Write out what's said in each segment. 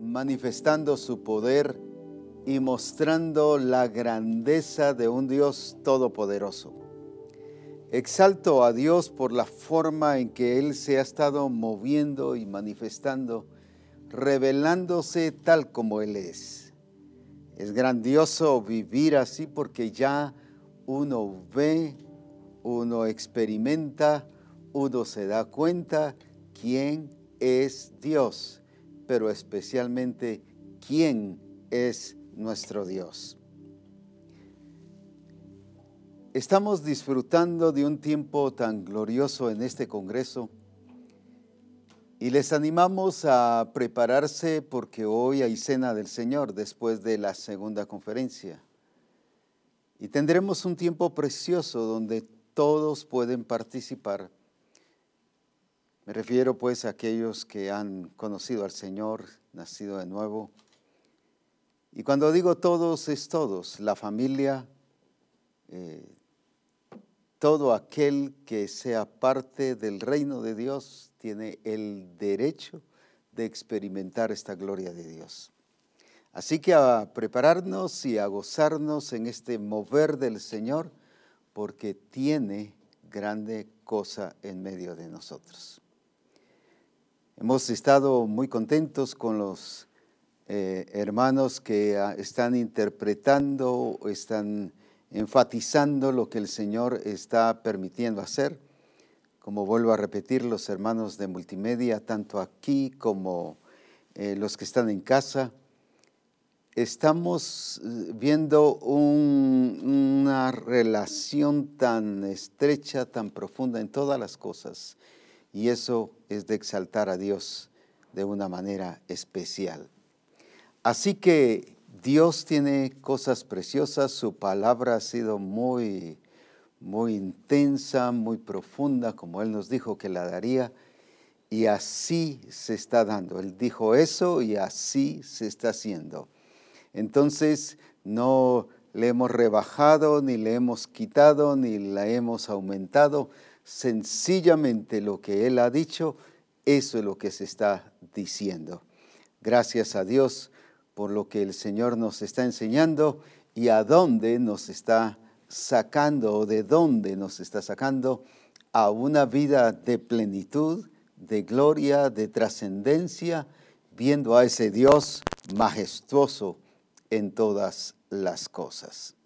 manifestando su poder y mostrando la grandeza de un Dios todopoderoso. Exalto a Dios por la forma en que Él se ha estado moviendo y manifestando, revelándose tal como Él es. Es grandioso vivir así porque ya uno ve, uno experimenta, uno se da cuenta quién es Dios, pero especialmente quién es nuestro Dios. Estamos disfrutando de un tiempo tan glorioso en este Congreso y les animamos a prepararse porque hoy hay cena del Señor después de la segunda conferencia. Y tendremos un tiempo precioso donde todos pueden participar me refiero pues a aquellos que han conocido al Señor, nacido de nuevo. Y cuando digo todos, es todos, la familia, eh, todo aquel que sea parte del reino de Dios tiene el derecho de experimentar esta gloria de Dios. Así que a prepararnos y a gozarnos en este mover del Señor, porque tiene grande cosa en medio de nosotros. Hemos estado muy contentos con los eh, hermanos que ah, están interpretando, están enfatizando lo que el Señor está permitiendo hacer. Como vuelvo a repetir, los hermanos de multimedia, tanto aquí como eh, los que están en casa, estamos eh, viendo una relación tan estrecha, tan profunda en todas las cosas y eso es de exaltar a Dios de una manera especial. Así que Dios tiene cosas preciosas, su palabra ha sido muy, muy intensa, muy profunda, como Él nos dijo que la daría, y así se está dando. Él dijo eso y así se está haciendo. Entonces, no le hemos rebajado, ni le hemos quitado, ni la hemos aumentado, sencillamente lo que Él ha dicho, eso es lo que se está diciendo. Gracias a Dios por lo que el Señor nos está enseñando y a dónde nos está sacando o de dónde nos está sacando a una vida de plenitud, de gloria, de trascendencia, viendo a ese Dios majestuoso en todas las cosas.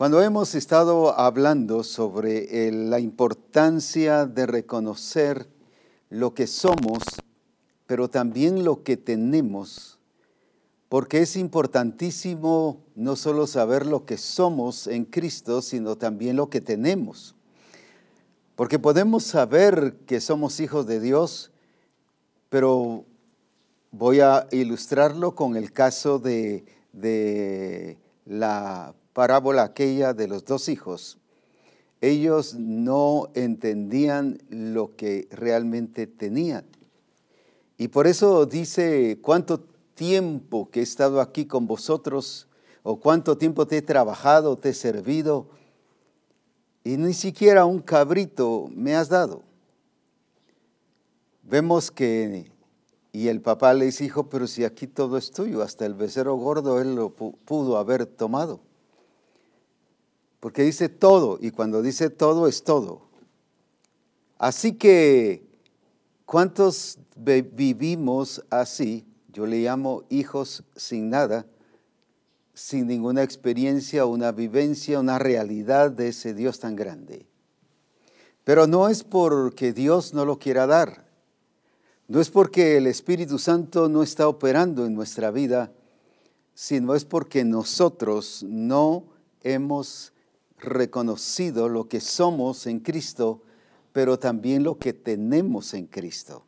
Cuando hemos estado hablando sobre eh, la importancia de reconocer lo que somos, pero también lo que tenemos, porque es importantísimo no solo saber lo que somos en Cristo, sino también lo que tenemos. Porque podemos saber que somos hijos de Dios, pero voy a ilustrarlo con el caso de, de la parábola aquella de los dos hijos, ellos no entendían lo que realmente tenían. Y por eso dice, ¿cuánto tiempo que he estado aquí con vosotros? ¿O cuánto tiempo te he trabajado, te he servido? Y ni siquiera un cabrito me has dado. Vemos que, y el papá le dice, hijo, pero si aquí todo es tuyo, hasta el becerro gordo él lo pudo haber tomado porque dice todo, y cuando dice todo es todo. Así que, ¿cuántos vivimos así? Yo le llamo hijos sin nada, sin ninguna experiencia, una vivencia, una realidad de ese Dios tan grande. Pero no es porque Dios no lo quiera dar, no es porque el Espíritu Santo no está operando en nuestra vida, sino es porque nosotros no hemos reconocido lo que somos en Cristo, pero también lo que tenemos en Cristo.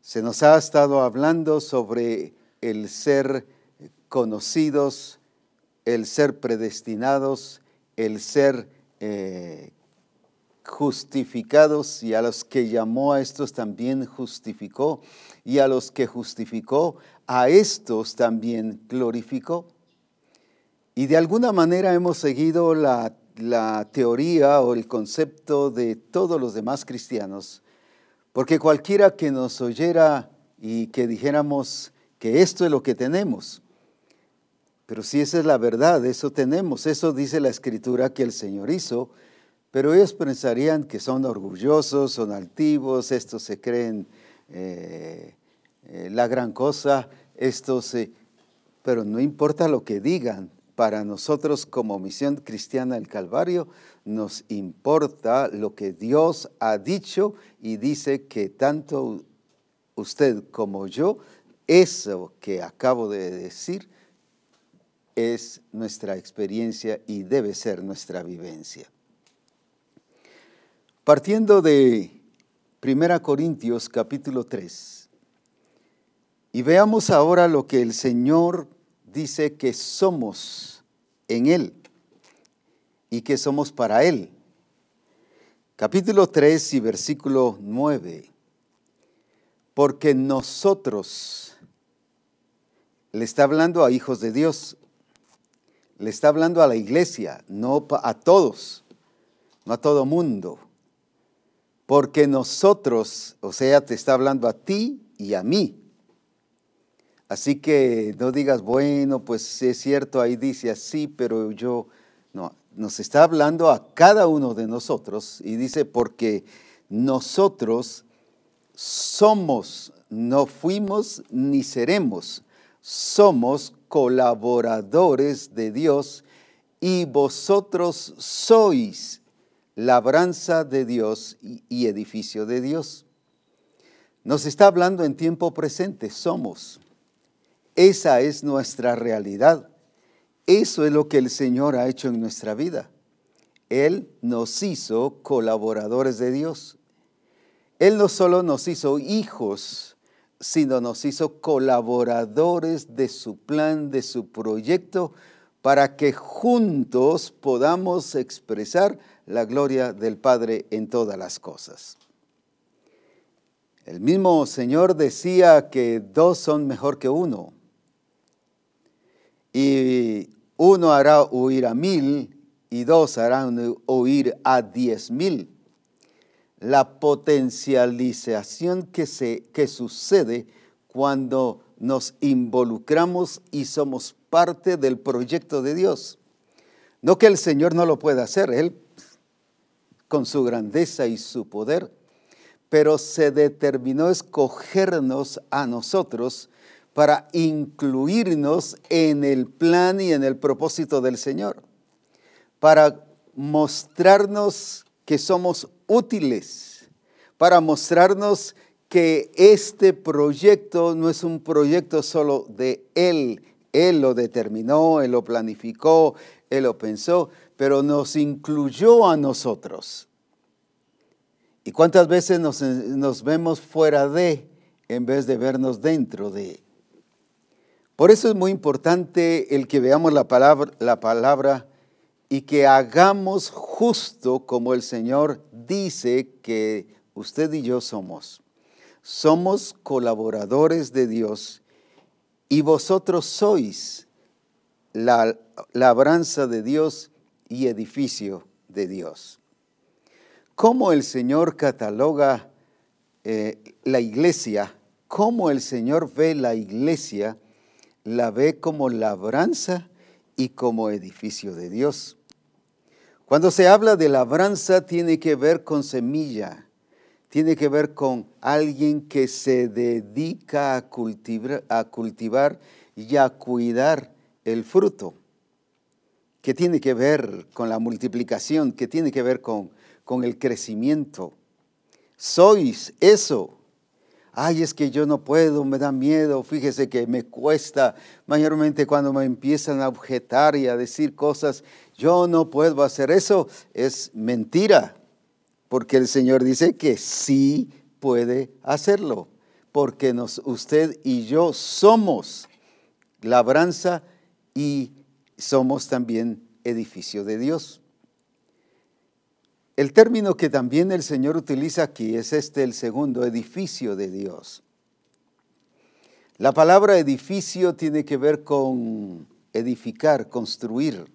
Se nos ha estado hablando sobre el ser conocidos, el ser predestinados, el ser eh, justificados y a los que llamó a estos también justificó y a los que justificó a estos también glorificó. Y de alguna manera hemos seguido la, teoría o el concepto de todos los demás cristianos, porque cualquiera que nos oyera y que dijéramos que esto es lo que tenemos. Pero si esa es la verdad, eso tenemos, eso dice la escritura que el Señor hizo, pero ellos pensarían que son orgullosos, son altivos, estos se creen eh, eh, la gran cosa, estos, pero no importa lo que digan, para nosotros como misión cristiana del Calvario nos importa lo que Dios ha dicho y dice que tanto usted como yo, eso que acabo de decir es nuestra experiencia y debe ser nuestra vivencia. Partiendo de 1 Corintios capítulo 3, y veamos ahora lo que el Señor dice que somos en Él y que somos para Él. Capítulo 3 y versículo 9. Porque nosotros, le está hablando a hijos de Dios, le está hablando a la iglesia, no a todos, no a todo mundo. Porque nosotros, o sea, te está hablando a ti y a mí. Así que no digas, bueno, pues es cierto, ahí dice así, pero yo, no, nos está hablando a cada uno de nosotros y dice, porque nosotros somos, no fuimos ni seremos, somos colaboradores de Dios y vosotros sois labranza de Dios y edificio de Dios. Nos está hablando en tiempo presente, somos. Esa es nuestra realidad. Eso es lo que el Señor ha hecho en nuestra vida. Él nos hizo colaboradores de Dios. Él no solo nos hizo hijos, sino nos hizo colaboradores de su plan, de su proyecto, para que juntos podamos expresar la gloria del Padre en todas las cosas. El mismo Señor decía que dos son mejor que uno y uno hará huir a mil y dos harán huir a diez mil. La potencialización que, se, que sucede cuando nos involucramos y somos parte del proyecto de Dios. No que el Señor no lo pueda hacer, Él con su grandeza y su poder, pero se determinó escogernos a nosotros para incluirnos en el plan y en el propósito del Señor, para mostrarnos que somos útiles, para mostrarnos que este proyecto no es un proyecto solo de Él, Él lo determinó, Él lo planificó, Él lo pensó, pero nos incluyó a nosotros. ¿Y cuántas veces nos, nos vemos fuera de en vez de vernos dentro de? Por eso es muy importante el que veamos la palabra, la palabra y que hagamos justo como el Señor dice que usted y yo somos. Somos colaboradores de Dios y vosotros sois la labranza de Dios y edificio de Dios. ¿Cómo el Señor cataloga eh, la iglesia? ¿Cómo el Señor ve la iglesia? La ve como labranza y como edificio de Dios. Cuando se habla de labranza tiene que ver con semilla, tiene que ver con alguien que se dedica a cultivar, y a cuidar el fruto, que tiene que ver con la multiplicación, que tiene que ver con, con el crecimiento. Sois eso, ay, es que yo no puedo, me da miedo, fíjese que me cuesta, mayormente cuando me empiezan a objetar y a decir cosas, yo no puedo hacer eso, es mentira, porque el Señor dice que sí puede hacerlo, porque nos, usted y yo somos labranza y somos también edificio de Dios. El término que también el Señor utiliza aquí es este, el segundo, edificio de Dios. La palabra edificio tiene que ver con edificar, construir.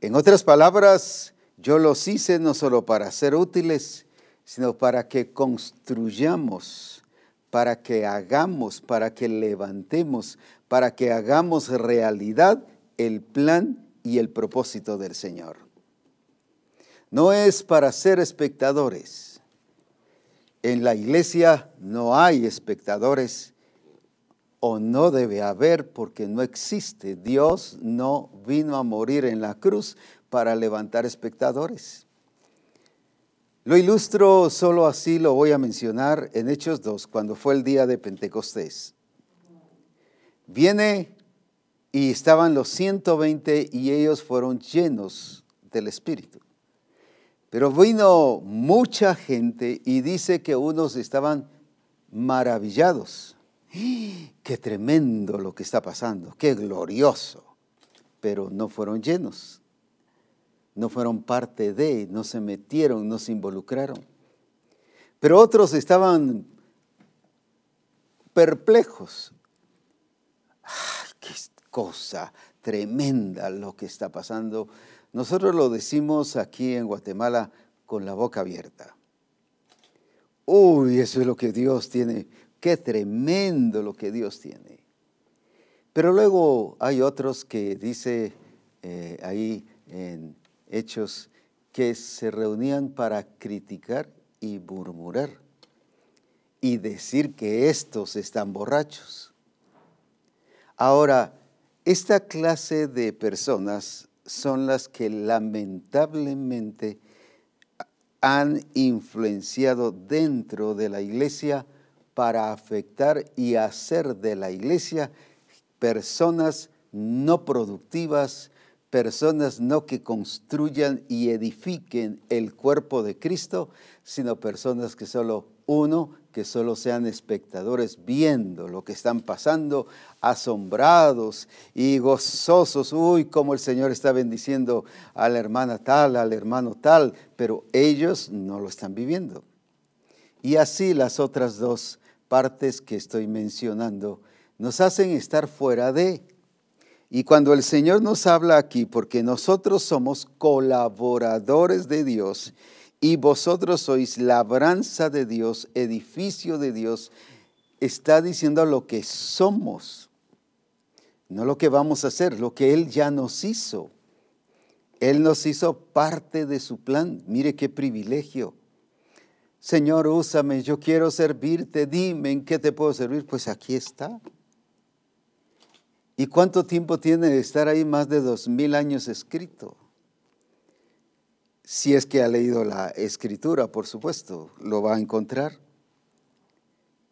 En otras palabras, yo los hice no solo para ser útiles, sino para que construyamos, para que hagamos, para que levantemos, para que hagamos realidad el plan y el propósito del Señor. No es para ser espectadores. En la iglesia no hay espectadores o no debe haber porque no existe. Dios no vino a morir en la cruz para levantar espectadores. Lo ilustro solo así, lo voy a mencionar en Hechos 2, cuando fue el día de Pentecostés. Viene y estaban los 120 y ellos fueron llenos del Espíritu. Pero vino mucha gente y dice que unos estaban maravillados. Qué tremendo lo que está pasando, qué glorioso. Pero no fueron llenos no fueron parte de, no se metieron, no se involucraron. Pero otros estaban perplejos. ¡Qué cosa tremenda lo que está pasando! Nosotros lo decimos aquí en Guatemala con la boca abierta. Uy, eso es lo que Dios tiene. Qué tremendo lo que Dios tiene. Pero luego hay otros que dice eh, ahí en hechos que se reunían para criticar y murmurar y decir que estos están borrachos. Ahora, esta clase de personas son las que lamentablemente han influenciado dentro de la iglesia para afectar y hacer de la iglesia personas no productivas, personas no que construyan y edifiquen el cuerpo de Cristo, sino personas que solo uno, que solo sean espectadores viendo lo que están pasando, asombrados y gozosos. Uy, cómo el Señor está bendiciendo a la hermana tal, al hermano tal, pero ellos no lo están viviendo. Y así las otras dos partes que estoy mencionando nos hacen estar fuera de y cuando el Señor nos habla aquí, porque nosotros somos colaboradores de Dios y vosotros sois labranza de Dios, edificio de Dios, está diciendo lo que somos, no lo que vamos a hacer, lo que Él ya nos hizo. Él nos hizo parte de su plan. Mire qué privilegio. Señor, úsame, yo quiero servirte, dime en qué te puedo servir. Pues aquí está. ¿Y cuánto tiempo tiene de estar ahí? Más de dos mil años escrito. Si es que ha leído la escritura, por supuesto, lo va a encontrar.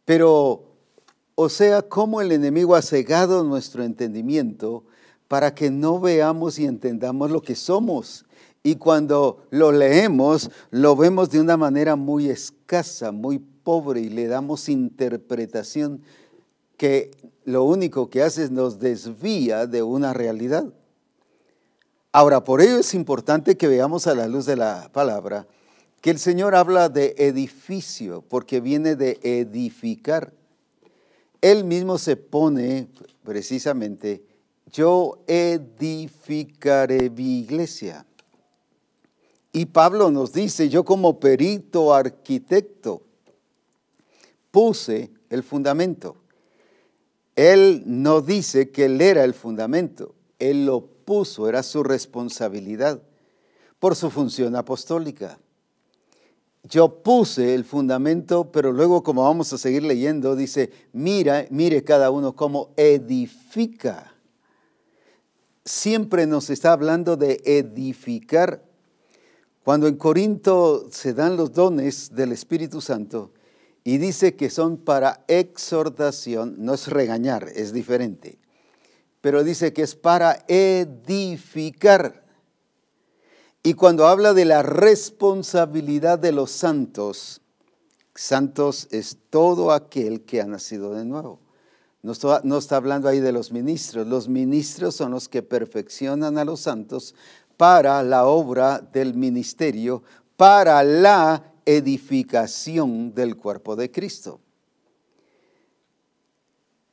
Pero, o sea, cómo el enemigo ha cegado nuestro entendimiento para que no veamos y entendamos lo que somos. Y cuando lo leemos, lo vemos de una manera muy escasa, muy pobre y le damos interpretación que lo único que hace es nos desvía de una realidad. Ahora, por ello es importante que veamos a la luz de la palabra que el Señor habla de edificio, porque viene de edificar. Él mismo se pone precisamente, yo edificaré mi iglesia. Y Pablo nos dice, yo como perito arquitecto puse el fundamento. Él no dice que él era el fundamento, él lo puso, era su responsabilidad por su función apostólica. Yo puse el fundamento, pero luego como vamos a seguir leyendo, dice, mira, mire cada uno cómo edifica. Siempre nos está hablando de edificar. Cuando en Corinto se dan los dones del Espíritu Santo, y dice que son para exhortación, no es regañar, es diferente, pero dice que es para edificar. Y cuando habla de la responsabilidad de los santos, santos es todo aquel que ha nacido de nuevo. No está, no está, hablando ahí de los ministros. Los ministros son los que perfeccionan a los santos para la obra del ministerio, para la edificación del cuerpo de Cristo.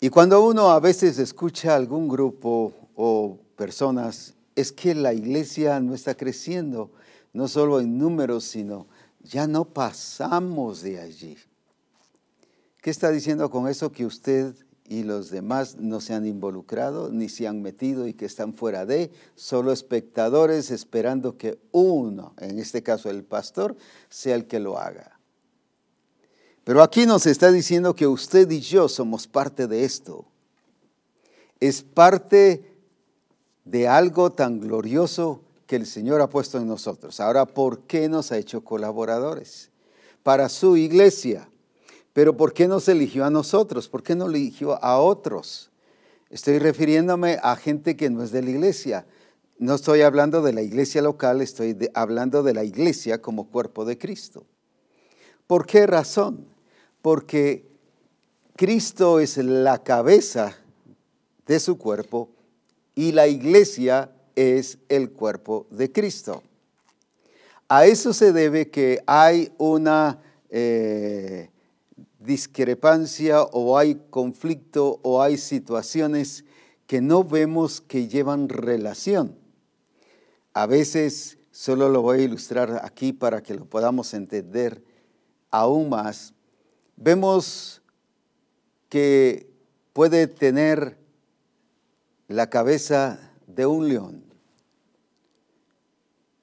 Y cuando uno a veces escucha a algún grupo o personas, es que la iglesia no está creciendo, no solo en números, sino ya no pasamos de allí. ¿Qué está diciendo con eso? Que usted y los demás no se han involucrado ni se han metido y que están fuera de, solo espectadores esperando que uno, en este caso el pastor, sea el que lo haga. Pero aquí nos está diciendo que usted y yo somos parte de esto. Es parte de algo tan glorioso que el Señor ha puesto en nosotros. Ahora, ¿por qué nos ha hecho colaboradores? Para su iglesia pero ¿por qué nos eligió a nosotros? ¿Por qué no eligió a otros? Estoy refiriéndome a gente que no es de la iglesia. No estoy hablando de la iglesia local, estoy hablando de la iglesia como cuerpo de Cristo. ¿Por qué razón? Porque Cristo es la cabeza de su cuerpo y la iglesia es el cuerpo de Cristo. A eso se debe que hay una eh, discrepancia o hay conflicto o hay situaciones que no vemos que llevan relación. A veces, solo lo voy a ilustrar aquí para que lo podamos entender aún más, vemos que puede tener la cabeza de un león,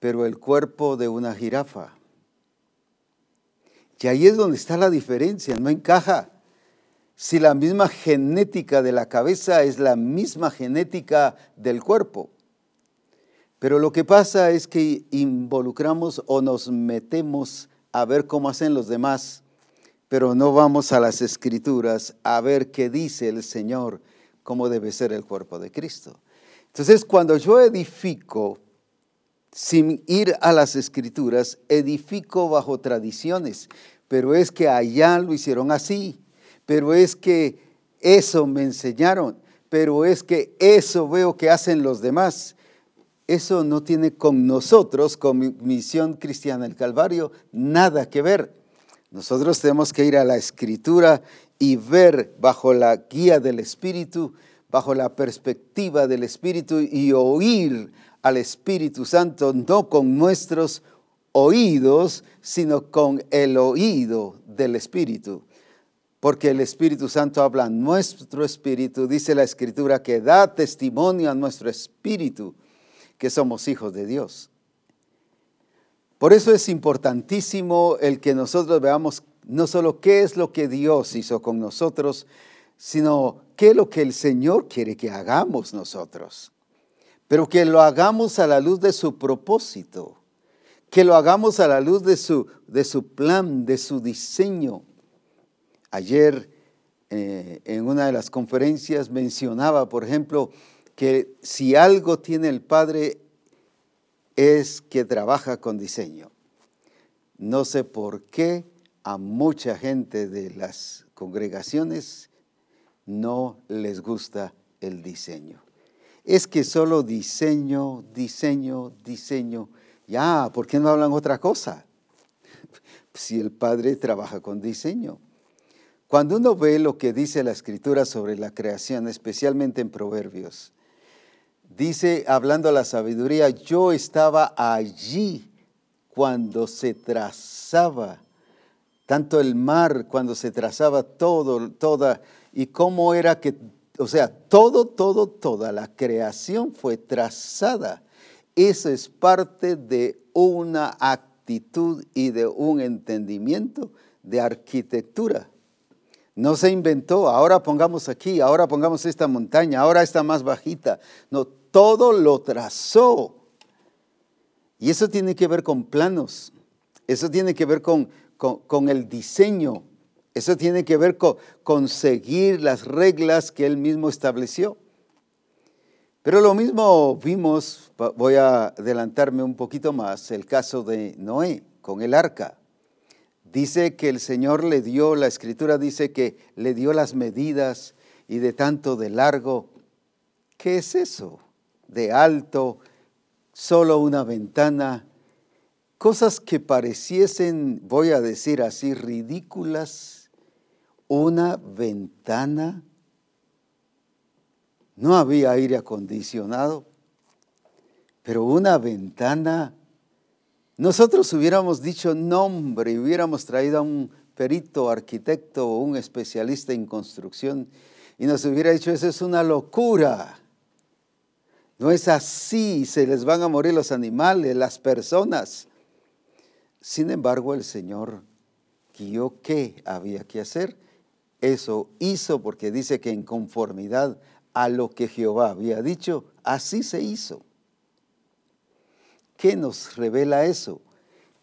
pero el cuerpo de una jirafa que ahí es donde está la diferencia, no encaja. Si la misma genética de la cabeza es la misma genética del cuerpo. Pero lo que pasa es que involucramos o nos metemos a ver cómo hacen los demás, pero no vamos a las escrituras a ver qué dice el Señor, cómo debe ser el cuerpo de Cristo. Entonces, cuando yo edifico, sin ir a las escrituras, edifico bajo tradiciones, pero es que allá lo hicieron así, pero es que eso me enseñaron, pero es que eso veo que hacen los demás. Eso no tiene con nosotros, con misión cristiana del Calvario, nada que ver. Nosotros tenemos que ir a la escritura y ver bajo la guía del Espíritu, bajo la perspectiva del Espíritu y oír al Espíritu Santo, no con nuestros oídos, sino con el oído del Espíritu. Porque el Espíritu Santo habla nuestro espíritu, dice la Escritura, que da testimonio a nuestro espíritu que somos hijos de Dios. Por eso es importantísimo el que nosotros veamos no solo qué es lo que Dios hizo con nosotros, sino qué es lo que el Señor quiere que hagamos nosotros. Pero que lo hagamos a la luz de su propósito que lo hagamos a la luz de su, de su plan, de su diseño. Ayer eh, en una de las conferencias mencionaba, por ejemplo, que si algo tiene el Padre es que trabaja con diseño. No sé por qué a mucha gente de las congregaciones no les gusta el diseño. Es que solo diseño, diseño, diseño ya, ¿por qué no hablan otra cosa? Si el Padre trabaja con diseño. Cuando uno ve lo que dice la Escritura sobre la creación, especialmente en Proverbios, dice, hablando de la sabiduría, yo estaba allí cuando se trazaba, tanto el mar, cuando se trazaba todo, toda, y cómo era que, o sea, todo, todo, toda la creación fue trazada eso es parte de una actitud y de un entendimiento de arquitectura. No se inventó, ahora pongamos aquí, ahora pongamos esta montaña, ahora está más bajita. No, todo lo trazó. Y eso tiene que ver con planos, eso tiene que ver con, con, el diseño, eso tiene que ver con, con seguir las reglas que él mismo estableció. Pero lo mismo vimos, voy a adelantarme un poquito más, el caso de Noé con el arca. Dice que el Señor le dio, la escritura dice que le dio las medidas y de tanto de largo. ¿Qué es eso? De alto, solo una ventana. Cosas que pareciesen, voy a decir así, ridículas. Una ventana no había aire acondicionado, pero una ventana. Nosotros hubiéramos dicho nombre hubiéramos traído a un perito, arquitecto o un especialista en construcción y nos hubiera dicho, eso es una locura. No es así, se les van a morir los animales, las personas. Sin embargo, el Señor guió qué había que hacer. Eso hizo porque dice que en conformidad a lo que Jehová había dicho, así se hizo. ¿Qué nos revela eso?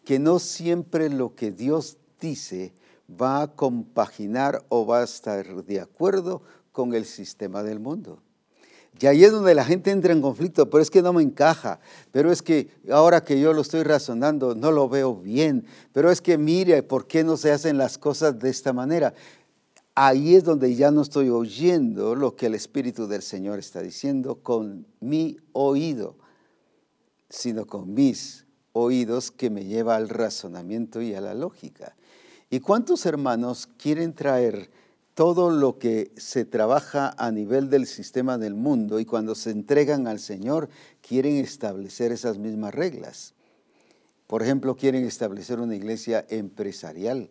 Que no siempre lo que Dios dice va a compaginar o va a estar de acuerdo con el sistema del mundo. Y ahí es donde la gente entra en conflicto, pero es que no me encaja, pero es que ahora que yo lo estoy razonando no lo veo bien, pero es que mire, ¿por qué no se hacen las cosas de esta manera? Ahí es donde ya no estoy oyendo lo que el Espíritu del Señor está diciendo con mi oído, sino con mis oídos que me lleva al razonamiento y a la lógica. ¿Y cuántos hermanos quieren traer todo lo que se trabaja a nivel del sistema del mundo y cuando se entregan al Señor quieren establecer esas mismas reglas. Por ejemplo, quieren establecer una iglesia empresarial,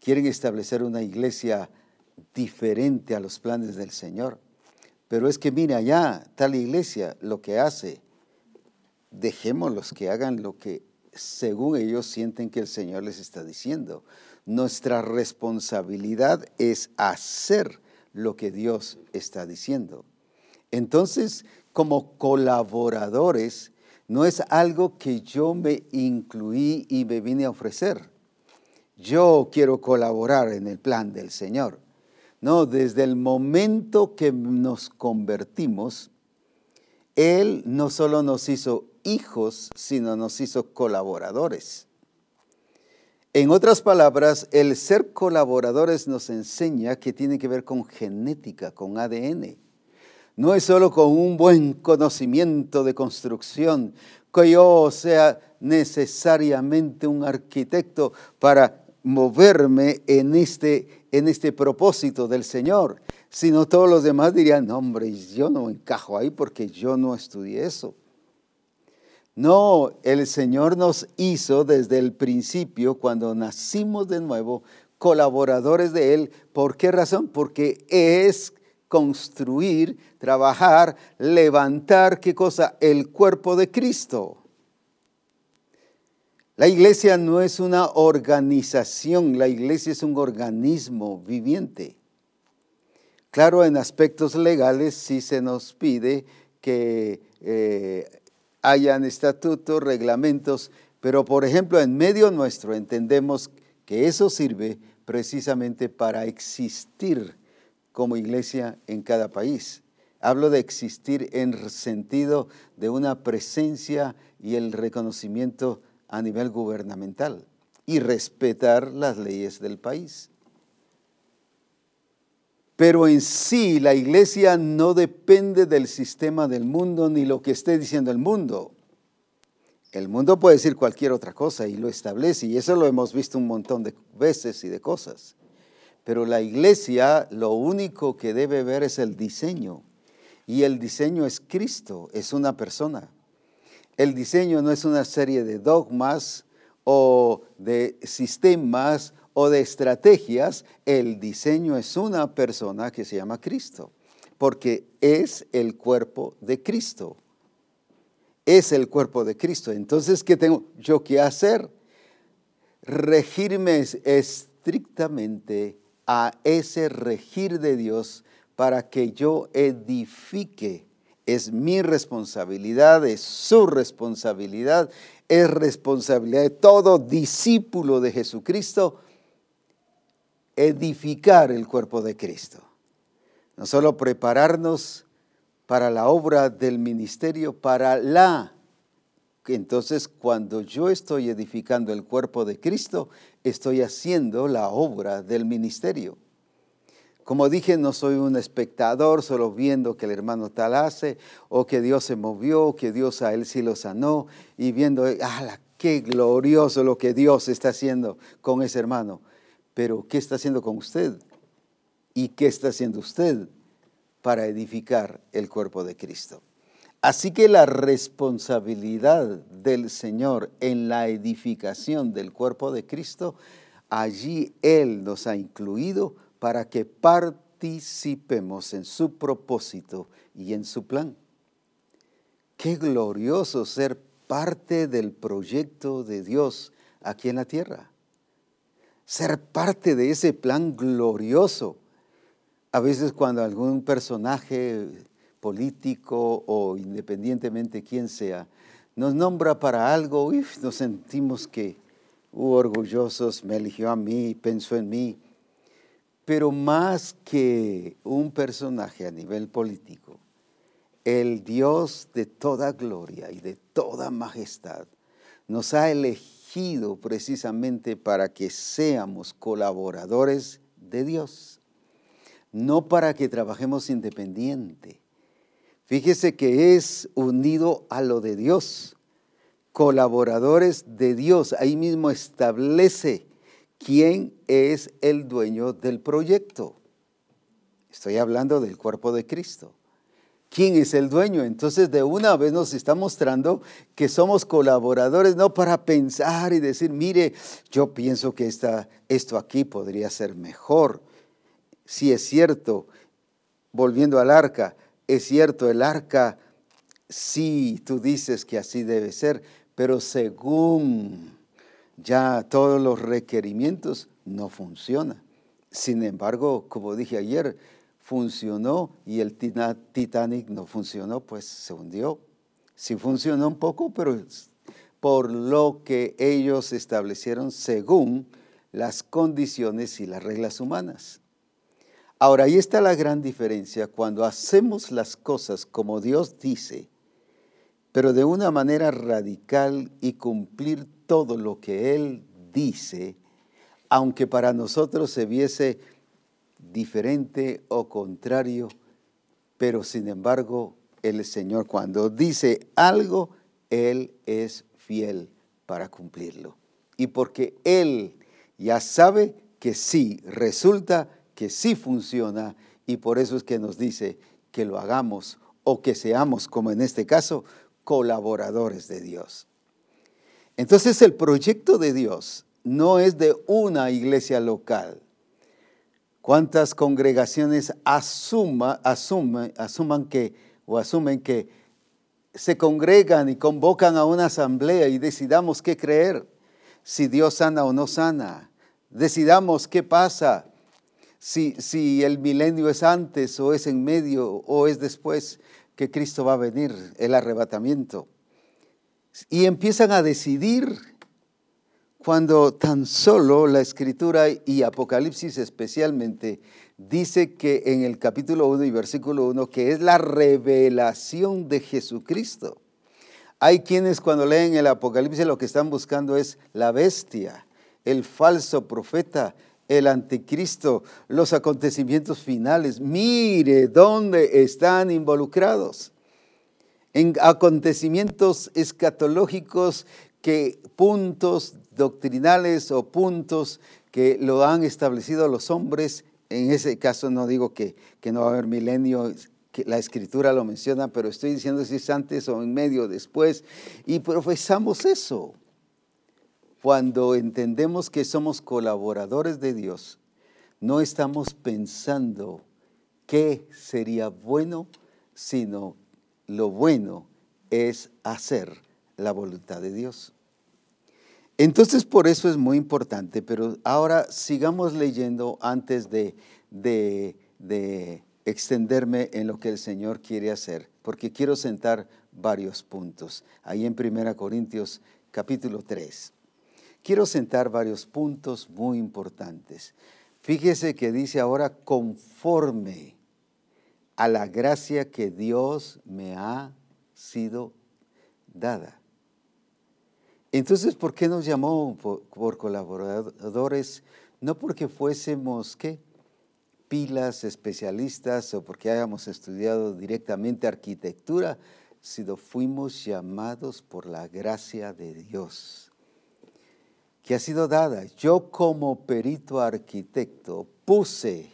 quieren establecer una iglesia diferente a los planes del Señor. Pero es que mira allá, tal iglesia lo que hace, dejémoslos que hagan lo que según ellos sienten que el Señor les está diciendo. Nuestra responsabilidad es hacer lo que Dios está diciendo. Entonces, como colaboradores, no es algo que yo me incluí y me vine a ofrecer. Yo quiero colaborar en el plan del Señor. No, desde el momento que nos convertimos, Él no solo nos hizo hijos, sino nos hizo colaboradores. En otras palabras, el ser colaboradores nos enseña que tiene que ver con genética, con ADN. No es solo con un buen conocimiento de construcción, que yo sea necesariamente un arquitecto para moverme en este, en este propósito del Señor, sino todos los demás dirían, no, hombre, yo no encajo ahí porque yo no estudié eso. No, el Señor nos hizo desde el principio, cuando nacimos de nuevo, colaboradores de Él. ¿Por qué razón? Porque es construir, trabajar, levantar, ¿qué cosa? El cuerpo de Cristo. La iglesia no es una organización, la iglesia es un organismo viviente. Claro, en aspectos legales sí se nos pide que eh, hayan estatutos, reglamentos, pero por ejemplo en medio nuestro entendemos que eso sirve precisamente para existir como iglesia en cada país. Hablo de existir en sentido de una presencia y el reconocimiento a nivel gubernamental y respetar las leyes del país. Pero en sí la iglesia no depende del sistema del mundo ni lo que esté diciendo el mundo. El mundo puede decir cualquier otra cosa y lo establece, y eso lo hemos visto un montón de veces y de cosas. Pero la iglesia lo único que debe ver es el diseño, y el diseño es Cristo, es una persona. El diseño no es una serie de dogmas o de sistemas o de estrategias, el diseño es una persona que se llama Cristo, porque es el cuerpo de Cristo. Es el cuerpo de Cristo. Entonces, ¿qué tengo yo que hacer? Regirme estrictamente a ese regir de Dios para que yo edifique. Es mi responsabilidad, es su responsabilidad, es responsabilidad de todo discípulo de Jesucristo edificar el cuerpo de Cristo. No solo prepararnos para la obra del ministerio, para la... Entonces, cuando yo estoy edificando el cuerpo de Cristo, estoy haciendo la obra del ministerio. Como dije, no soy un espectador solo viendo que el hermano tal hace, o que Dios se movió, que Dios a él sí lo sanó, y viendo, ¡ah, qué glorioso lo que Dios está haciendo con ese hermano! Pero ¿qué está haciendo con usted? ¿Y qué está haciendo usted para edificar el cuerpo de Cristo? Así que la responsabilidad del Señor en la edificación del cuerpo de Cristo allí Él nos ha incluido para que participemos en su propósito y en su plan. Qué glorioso ser parte del proyecto de Dios aquí en la tierra. Ser parte de ese plan glorioso. A veces cuando algún personaje político o independientemente quien sea, nos nombra para algo, nos sentimos que uh, orgullosos, me eligió a mí, pensó en mí. Pero más que un personaje a nivel político, el Dios de toda gloria y de toda majestad nos ha elegido precisamente para que seamos colaboradores de Dios, no para que trabajemos independiente. Fíjese que es unido a lo de Dios, colaboradores de Dios. Ahí mismo establece quién es el dueño del proyecto. Estoy hablando del cuerpo de Cristo quién es el dueño. Entonces de una vez nos está mostrando que somos colaboradores, no para pensar y decir, mire, yo pienso que esta, esto aquí podría ser mejor. Si es cierto, volviendo al arca, es cierto, el arca, sí, tú dices que así debe ser, pero según ya todos los requerimientos, no funciona. Sin embargo, como dije ayer, funcionó y el Titanic no funcionó, pues se hundió. Sí funcionó un poco, pero por lo que ellos establecieron según las condiciones y las reglas humanas. Ahora, ahí está la gran diferencia cuando hacemos las cosas como Dios dice, pero de una manera radical y cumplir todo lo que Él dice, aunque para nosotros se viese diferente o contrario, pero sin embargo el Señor cuando dice algo, Él es fiel para cumplirlo. Y porque Él ya sabe que sí resulta, que sí funciona, y por eso es que nos dice que lo hagamos o que seamos, como en este caso, colaboradores de Dios. Entonces el proyecto de Dios no es de una iglesia local, ¿Cuántas congregaciones asuma, asuman que, o asumen que se congregan y convocan a una asamblea y decidamos qué creer? Si Dios sana o no sana. Decidamos qué pasa. Si, si el milenio es antes o es en medio o es después que Cristo va a venir, el arrebatamiento. Y empiezan a decidir cuando tan solo la escritura y Apocalipsis especialmente dice que en el capítulo 1 y versículo 1 que es la revelación de Jesucristo. Hay quienes cuando leen el Apocalipsis lo que están buscando es la bestia, el falso profeta, el anticristo, los acontecimientos finales. Mire dónde están involucrados. En acontecimientos escatológicos que puntos doctrinales o puntos que lo han establecido los hombres, en ese caso no digo que, que no va a haber milenio, la escritura lo menciona, pero estoy diciendo si es antes o en medio después, y profesamos eso. Cuando entendemos que somos colaboradores de Dios, no estamos pensando qué sería bueno, sino lo bueno es hacer la voluntad de Dios. Entonces por eso es muy importante, pero ahora sigamos leyendo antes de, de, extenderme en lo que el Señor quiere hacer, porque quiero sentar varios puntos. Ahí en 1 Corintios capítulo 3. Quiero sentar varios puntos muy importantes. Fíjese que dice ahora conforme a la gracia que Dios me ha sido dada. Entonces, ¿por qué nos llamó por, colaboradores? No porque fuésemos, ¿qué? Pilas especialistas o porque hayamos estudiado directamente arquitectura, sino fuimos llamados por la gracia de Dios, que ha sido dada. Yo como perito arquitecto puse,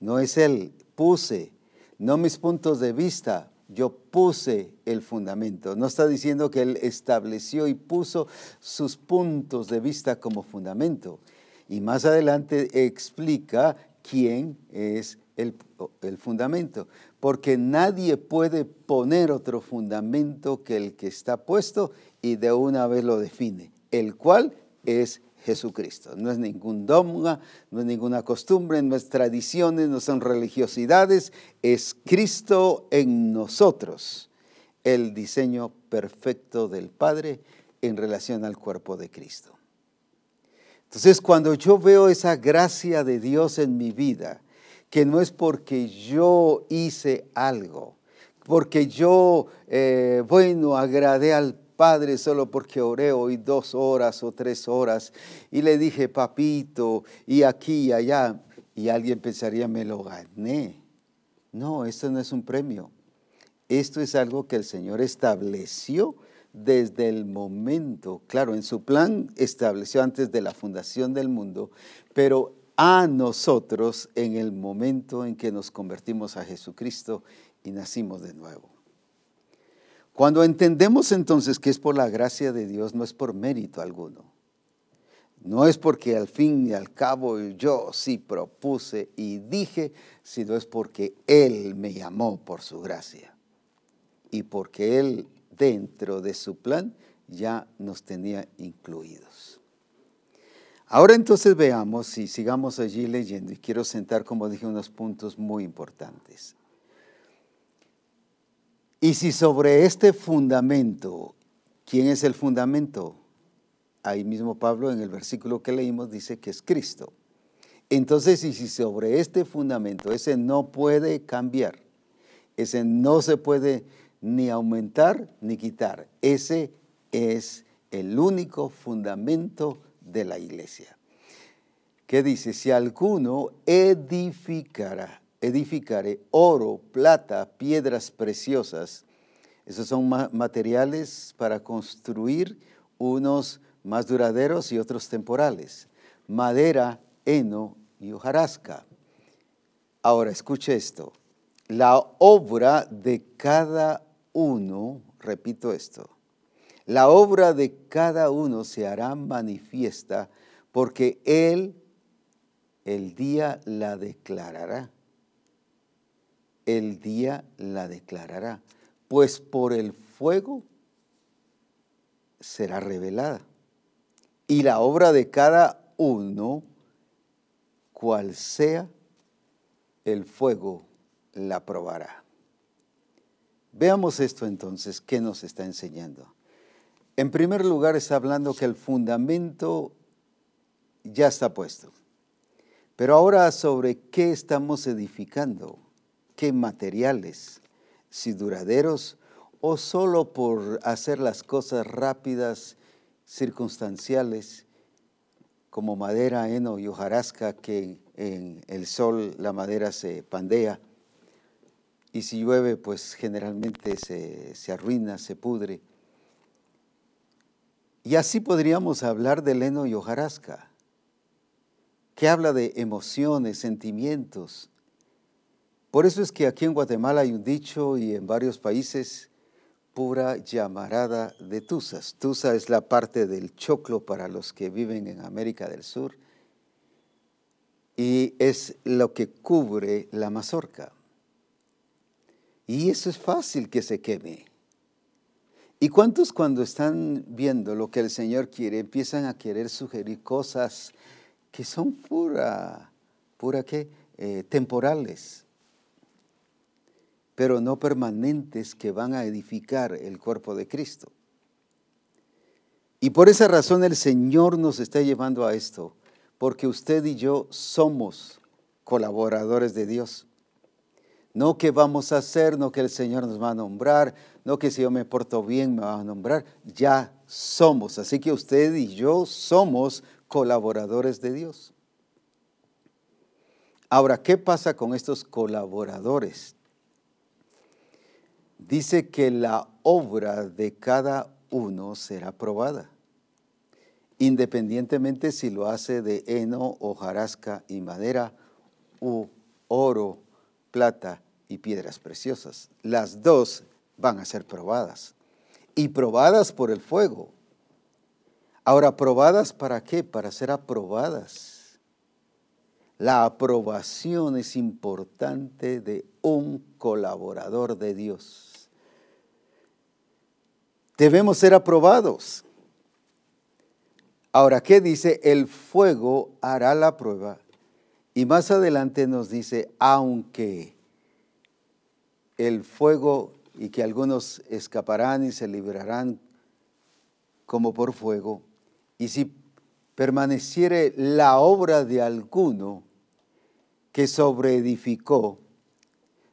no es él, puse, no mis puntos de vista, yo puse el fundamento. No está diciendo que Él estableció y puso sus puntos de vista como fundamento. Y más adelante explica quién es el, el fundamento, porque nadie puede poner otro fundamento que el que está puesto y de una vez lo define, el cual es Jesucristo. No es ningún dogma, no es ninguna costumbre, no es tradiciones, no son religiosidades, es Cristo en nosotros, el diseño perfecto del Padre en relación al cuerpo de Cristo. Entonces, cuando yo veo esa gracia de Dios en mi vida, que no es porque yo hice algo, porque yo, eh, bueno, agradé al Padre solo porque oré hoy dos horas o tres horas y le dije, papito, y aquí y allá, y alguien pensaría, me lo gané. No, esto no es un premio. Esto es algo que el Señor estableció desde el momento, claro, en su plan estableció antes de la fundación del mundo, pero a nosotros en el momento en que nos convertimos a Jesucristo y nacimos de nuevo. Cuando entendemos entonces que es por la gracia de Dios, no es por mérito alguno. No es porque al fin y al cabo yo sí propuse y dije, sino es porque Él me llamó por su gracia y porque Él dentro de su plan ya nos tenía incluidos. Ahora entonces veamos y sigamos allí leyendo y quiero sentar, como dije, unos puntos muy importantes. Y si sobre este fundamento, ¿quién es el fundamento? Ahí mismo Pablo en el versículo que leímos dice que es Cristo. Entonces, y si sobre este fundamento, ese no puede cambiar, ese no se puede ni aumentar ni quitar. Ese es el único fundamento de la iglesia. ¿Qué dice? Si alguno edificara, edificare oro, plata, piedras preciosas, esos son materiales para construir unos más duraderos y otros temporales. Madera, heno y hojarasca. Ahora, escuche esto. La obra de cada uno, repito esto, la obra de cada uno se hará manifiesta porque Él el día la declarará. El día la declarará, pues por el fuego será revelada. Y la obra de cada uno, cual sea, el fuego la probará. Veamos esto entonces, ¿qué nos está enseñando? En primer lugar está hablando que el fundamento ya está puesto. Pero ahora sobre qué estamos edificando, qué materiales, si duraderos o solo por hacer las cosas rápidas, circunstanciales, como madera, heno y hojarasca, que en el sol la madera se pandea y si llueve, pues generalmente se, arruina, se pudre. Y así podríamos hablar de leno y hojarasca, que habla de emociones, sentimientos. Por eso es que aquí en Guatemala hay un dicho y en varios países, pura llamarada de tusas. Tusa es la parte del choclo para los que viven en América del Sur y es lo que cubre la mazorca. Y eso es fácil que se queme. ¿Y cuántos cuando están viendo lo que el Señor quiere empiezan a querer sugerir cosas que son pura, pura qué? Eh, temporales, pero no permanentes que van a edificar el cuerpo de Cristo? Y por esa razón el Señor nos está llevando a esto, porque usted y yo somos colaboradores de Dios. No que vamos a hacer, no que el Señor nos va a nombrar, no que si yo me porto bien me va a nombrar. Ya somos. Así que usted y yo somos colaboradores de Dios. Ahora, ¿qué pasa con estos colaboradores? Dice que la obra de cada uno será probada, independientemente si lo hace de heno, hojarasca y madera, u oro, plata y piedras preciosas. Las dos van a ser probadas. Y probadas por el fuego. Ahora, ¿probadas para qué? Para ser aprobadas. La aprobación es importante de un colaborador de Dios. Debemos ser aprobados. Ahora, ¿qué dice? El fuego hará la prueba. Y más adelante nos dice, aunque el fuego y que algunos escaparán y se librarán como por fuego, y si permaneciere la obra de alguno que sobreedificó,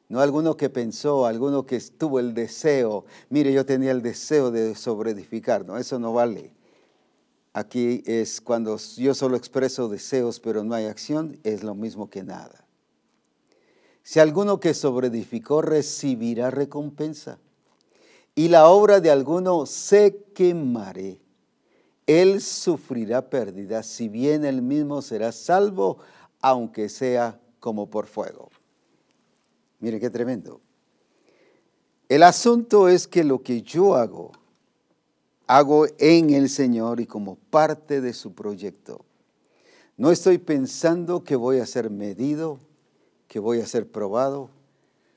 no alguno que pensó, alguno que tuvo el deseo, mire, yo tenía el deseo de sobreedificar, no, eso no vale. Aquí es cuando yo solo expreso deseos, pero no hay acción, es lo mismo que nada. Si alguno que sobreedificó recibirá recompensa, y la obra de alguno se quemare, él sufrirá pérdida, si bien él mismo será salvo, aunque sea como por fuego. Miren qué tremendo. El asunto es que lo que yo hago, hago en el Señor y como parte de su proyecto. No estoy pensando que voy a ser medido, que voy a ser probado,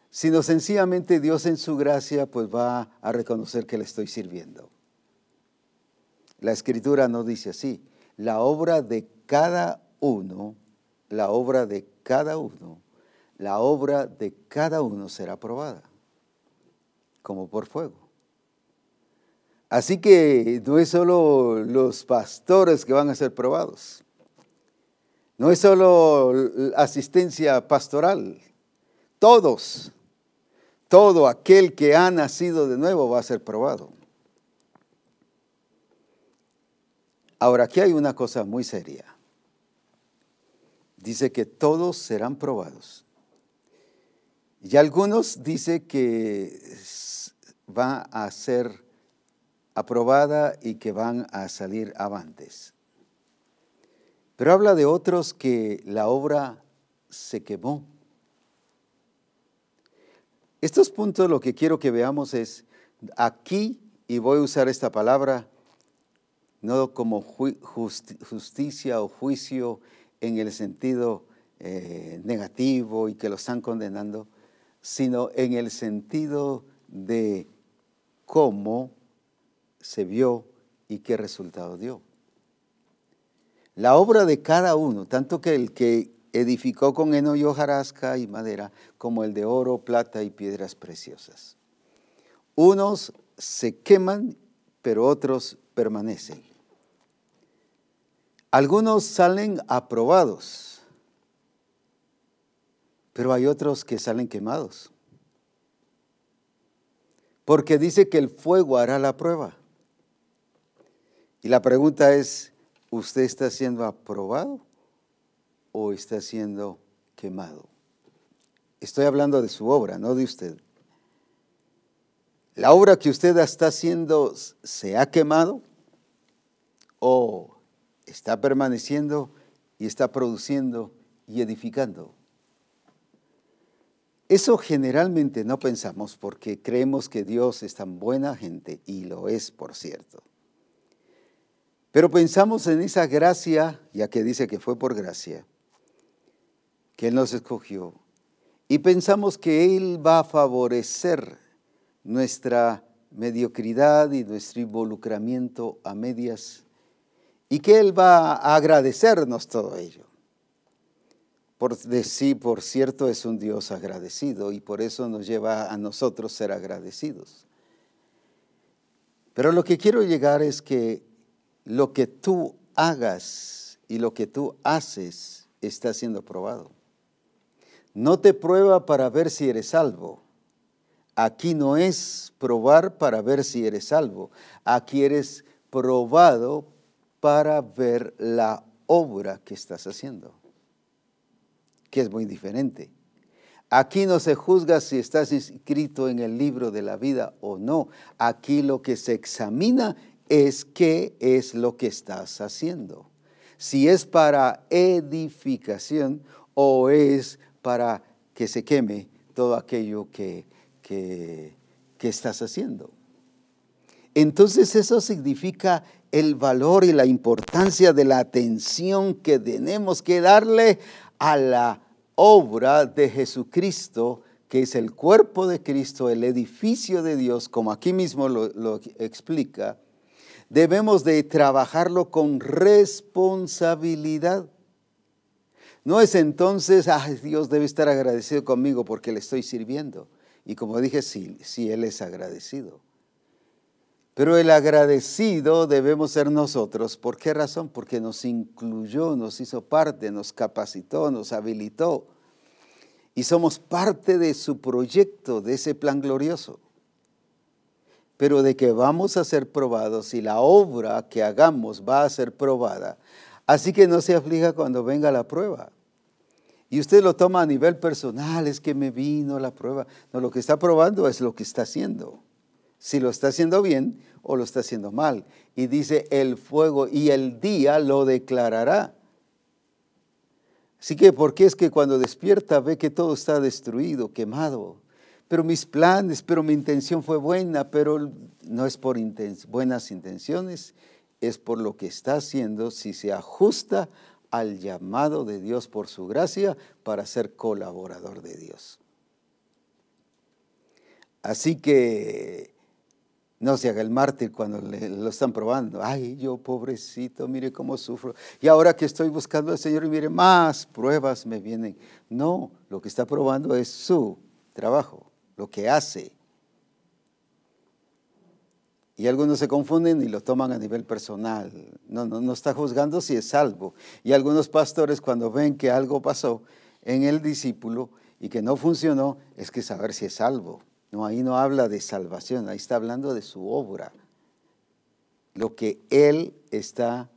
sino sencillamente Dios en su gracia pues va a reconocer que le estoy sirviendo. La escritura no dice así. La obra de cada uno, la obra de cada uno, la obra de cada uno será probada, como por fuego. Así que no es solo los pastores que van a ser probados, no es solo asistencia pastoral, todos, todo aquel que ha nacido de nuevo va a ser probado. Ahora, aquí hay una cosa muy seria. Dice que todos serán probados. Y algunos dice que va a ser aprobada y que van a salir avantes. Pero habla de otros que la obra se quemó. Estos puntos lo que quiero que veamos es aquí, y voy a usar esta palabra, no como justicia o juicio en el sentido eh, negativo y que lo están condenando, sino en el sentido de cómo se vio y qué resultado dio. La obra de cada uno, tanto que el que edificó con heno y hojarasca y madera, como el de oro, plata y piedras preciosas. Unos se queman, pero otros permanecen. Algunos salen aprobados, pero hay otros que salen quemados. Porque dice que el fuego hará la prueba. Y la pregunta es, ¿usted está siendo aprobado o está siendo quemado? Estoy hablando de su obra, no de usted. ¿La obra que usted está haciendo se ha quemado o está permaneciendo y está produciendo y edificando? Eso generalmente no pensamos porque creemos que Dios es tan buena gente y lo es, por cierto. Pero pensamos en esa gracia, ya que dice que fue por gracia, que Él nos escogió, y pensamos que Él va a favorecer nuestra mediocridad y nuestro involucramiento a medias, y que Él va a agradecernos todo ello. Por de sí, por cierto, es un Dios agradecido y por eso nos lleva a nosotros ser agradecidos. Pero lo que quiero llegar es que lo que tú hagas y lo que tú haces está siendo probado. No te prueba para ver si eres salvo. Aquí no es probar para ver si eres salvo. Aquí eres probado para ver la obra que estás haciendo que es muy diferente. Aquí no se juzga si estás inscrito en el libro de la vida o no. Aquí lo que se examina es qué es lo que estás haciendo. Si es para edificación o es para que se queme todo aquello que, que, que estás haciendo. Entonces eso significa el valor y la importancia de la atención que tenemos que darle a la obra de Jesucristo, que es el cuerpo de Cristo, el edificio de Dios, como aquí mismo lo, explica, debemos de trabajarlo con responsabilidad. No es entonces, ay, Dios debe estar agradecido conmigo porque le estoy sirviendo. Y como dije, sí, sí, Él es agradecido. Pero el agradecido debemos ser nosotros. ¿Por qué razón? Porque nos incluyó, nos hizo parte, nos capacitó, nos habilitó. Y somos parte de su proyecto, de ese plan glorioso. Pero de que vamos a ser probados y la obra que hagamos va a ser probada. Así que no se aflija cuando venga la prueba. Y usted lo toma a nivel personal, es que me vino la prueba. No, lo que está probando es lo que está haciendo si lo está haciendo bien o lo está haciendo mal. Y dice el fuego y el día lo declarará. Así que, ¿por qué es que cuando despierta ve que todo está destruido, quemado? Pero mis planes, pero mi intención fue buena, pero no es por buenas intenciones, es por lo que está haciendo, si se ajusta al llamado de Dios por su gracia para ser colaborador de Dios. Así que no se haga el mártir cuando lo están probando. Ay, yo pobrecito, mire cómo sufro. Y ahora que estoy buscando al Señor mire, más pruebas me vienen. No, lo que está probando es su trabajo, lo que hace. Y algunos se confunden y lo toman a nivel personal. No, no, no está juzgando si es salvo. Y algunos pastores cuando ven que algo pasó en el discípulo y que no funcionó, es que saber si es salvo. No, ahí no habla de salvación, ahí está hablando de su obra. Lo que Él está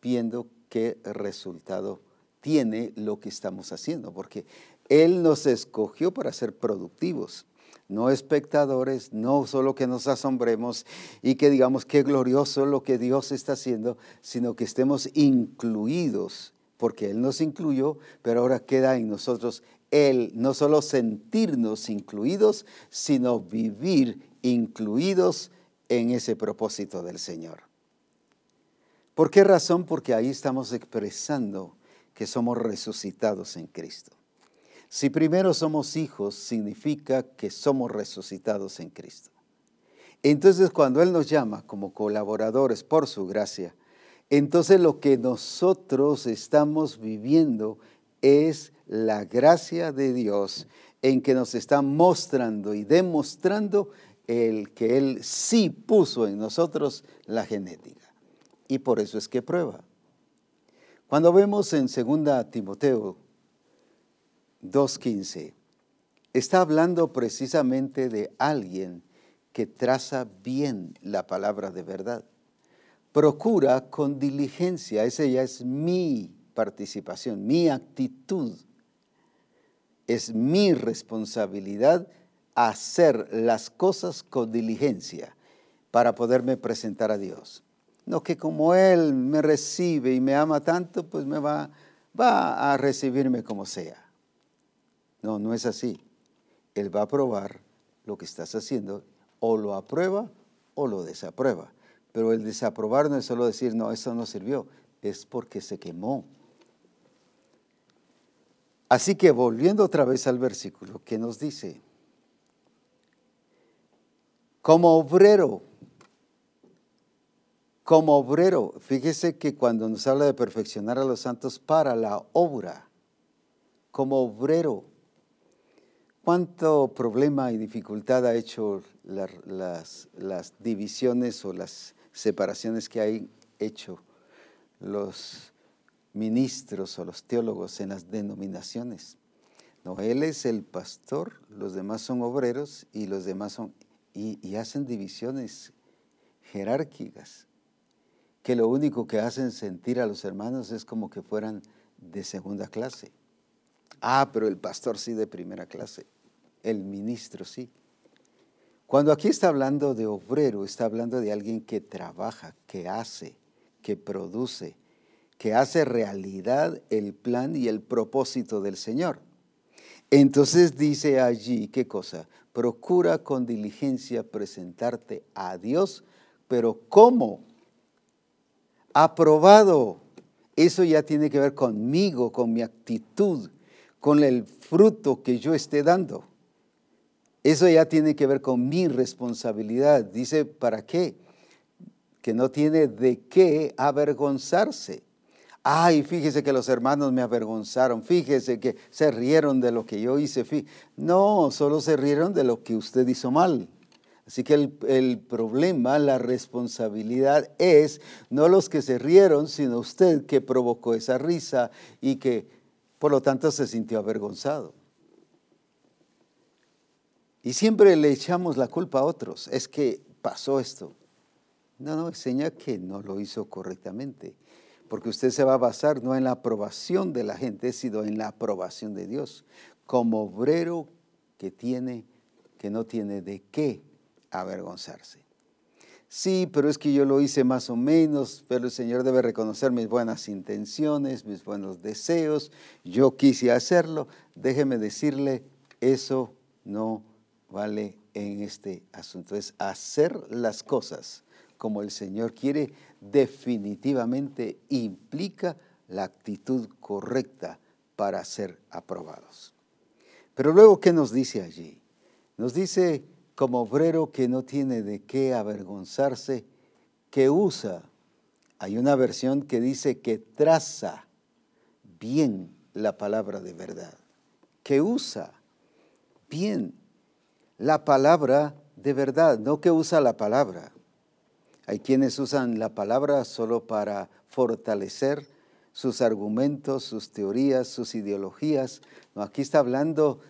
viendo qué resultado tiene lo que estamos haciendo, porque Él nos escogió para ser productivos, no espectadores, no solo que nos asombremos y que digamos qué glorioso lo que Dios está haciendo, sino que estemos incluidos, porque Él nos incluyó, pero ahora queda en nosotros el no solo sentirnos incluidos, sino vivir incluidos en ese propósito del Señor. ¿Por qué razón? Porque ahí estamos expresando que somos resucitados en Cristo. Si primero somos hijos, significa que somos resucitados en Cristo. Entonces cuando Él nos llama como colaboradores por su gracia, entonces lo que nosotros estamos viviendo es la gracia de Dios en que nos está mostrando y demostrando el que Él sí puso en nosotros la genética. Y por eso es que prueba. Cuando vemos en 2 Timoteo 2.15, está hablando precisamente de alguien que traza bien la palabra de verdad. Procura con diligencia, esa ya es mi participación, mi actitud. Es mi responsabilidad hacer las cosas con diligencia para poderme presentar a Dios. No que como Él me recibe y me ama tanto, pues me va, va a recibirme como sea. No, no es así. Él va a probar lo que estás haciendo, o lo aprueba o lo desaprueba. Pero el desaprobar no es solo decir, no, eso no sirvió, es porque se quemó. Así que volviendo otra vez al versículo que nos dice, como obrero, como obrero, fíjese que cuando nos habla de perfeccionar a los santos para la obra, como obrero, ¿cuánto problema y dificultad ha hecho las, divisiones o las separaciones que hay hecho los ministros o los teólogos en las denominaciones. No, él es el pastor, los demás son obreros y los demás son, y, hacen divisiones jerárquicas, que lo único que hacen sentir a los hermanos es como que fueran de segunda clase. Ah, pero el pastor sí de primera clase, el ministro sí. Cuando aquí está hablando de obrero, está hablando de alguien que trabaja, que hace, que produce, que hace realidad el plan y el propósito del Señor. Entonces dice allí, ¿qué cosa? Procura con diligencia presentarte a Dios, pero ¿cómo? Aprobado Eso ya tiene que ver conmigo, con mi actitud, con el fruto que yo esté dando. Eso ya tiene que ver con mi responsabilidad. Dice, ¿para qué? Que no tiene de qué avergonzarse. Ay, fíjese que los hermanos me avergonzaron, fíjese que se rieron de lo que yo hice. No, solo se rieron de lo que usted hizo mal. Así que el, problema, la responsabilidad es no los que se rieron, sino usted que provocó esa risa y que por lo tanto se sintió avergonzado. Y siempre le echamos la culpa a otros. Es que pasó esto. No, no, enseña que no lo hizo correctamente. Porque usted se va a basar no en la aprobación de la gente, sino en la aprobación de Dios. Como obrero que tiene, que no tiene de qué avergonzarse. Sí, pero es que yo lo hice más o menos, pero el Señor debe reconocer mis buenas intenciones, mis buenos deseos. Yo quise hacerlo. Déjeme decirle, eso no vale en este asunto. Es hacer las cosas como el Señor quiere, definitivamente implica la actitud correcta para ser aprobados. Pero luego, ¿qué nos dice allí? Nos dice como obrero que no tiene de qué avergonzarse, que usa. Hay una versión que dice que traza bien la palabra de verdad, que usa bien la palabra de verdad, no que usa la palabra. Hay quienes usan la palabra solo para fortalecer sus argumentos, sus teorías, sus ideologías. Aquí está hablando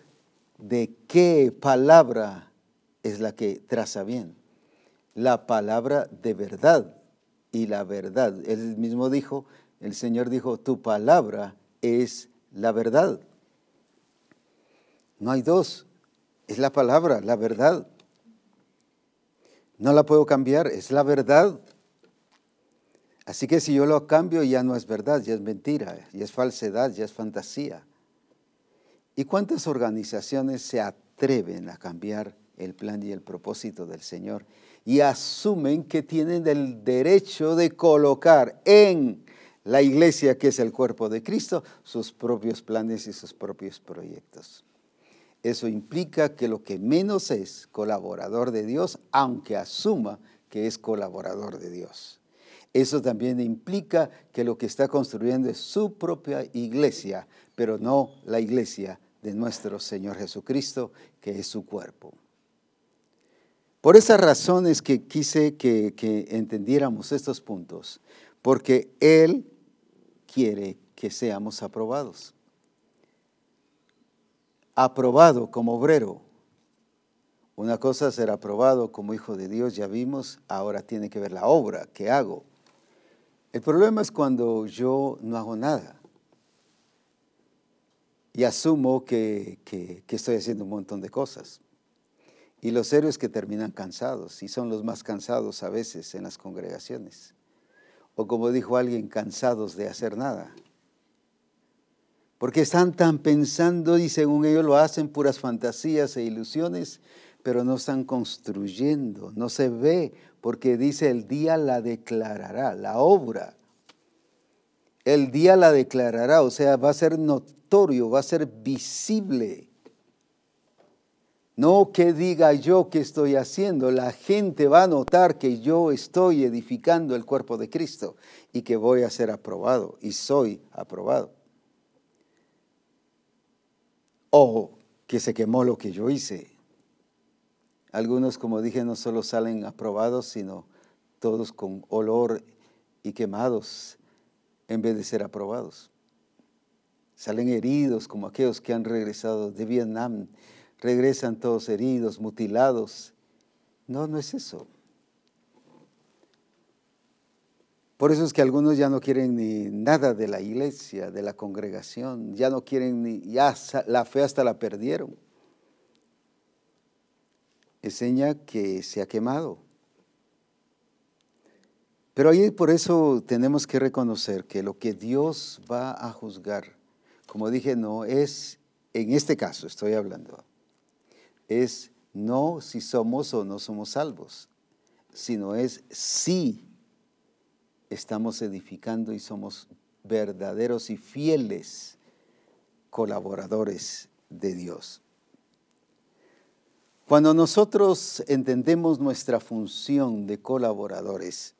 de qué palabra es la que traza bien. La palabra de verdad y la verdad. Él mismo dijo, el Señor dijo, tu palabra es la verdad. No hay dos. Es la palabra, la verdad. No la puedo cambiar, es la verdad. Así que si yo lo cambio ya no es verdad, ya es mentira, ya es falsedad, ya es fantasía. ¿Y cuántas organizaciones se atreven a cambiar el plan y el propósito del Señor y asumen que tienen el derecho de colocar en la iglesia, que es el cuerpo de Cristo, sus propios planes y sus propios proyectos? Eso implica que lo que menos es colaborador de Dios, aunque asuma que es colaborador de Dios. Eso también implica que lo que está construyendo es su propia iglesia, pero no la iglesia de nuestro Señor Jesucristo, que es su cuerpo. Por esas razones que quise que, que entendiéramos estos puntos, porque Él quiere que seamos aprobados aprobado como obrero. Una cosa es ser aprobado como hijo de Dios, ya vimos, ahora tiene que ver la obra que hago. El problema es cuando yo no hago nada y asumo que, estoy haciendo un montón de cosas. Y los héroes que terminan cansados, y son los más cansados a veces en las congregaciones. O como dijo alguien, cansados de hacer nada porque están tan pensando y según ellos lo hacen puras fantasías e ilusiones, pero no están construyendo, no se ve, porque dice el día la declarará, la obra. El día la declarará, o sea, va a ser notorio, va a ser visible. No que diga yo que estoy haciendo, la gente va a notar que yo estoy edificando el cuerpo de Cristo y que voy a ser aprobado y soy aprobado o que se quemó lo que yo hice. Algunos, como dije, no solo salen aprobados, sino todos con olor y quemados en vez de ser aprobados. Salen heridos como aquellos que han regresado de Vietnam. Regresan todos heridos, mutilados. No, no es eso. Por eso es que algunos ya no quieren ni nada de la iglesia, de la congregación, ya no quieren ni, ya la fe hasta la perdieron. Enseña que se ha quemado. Pero ahí por eso tenemos que reconocer que lo que Dios va a juzgar, como dije, no es, en este caso estoy hablando, es no si somos o no somos salvos, sino es si estamos edificando y somos verdaderos y fieles colaboradores de Dios. Cuando nosotros entendemos nuestra función de colaboradores,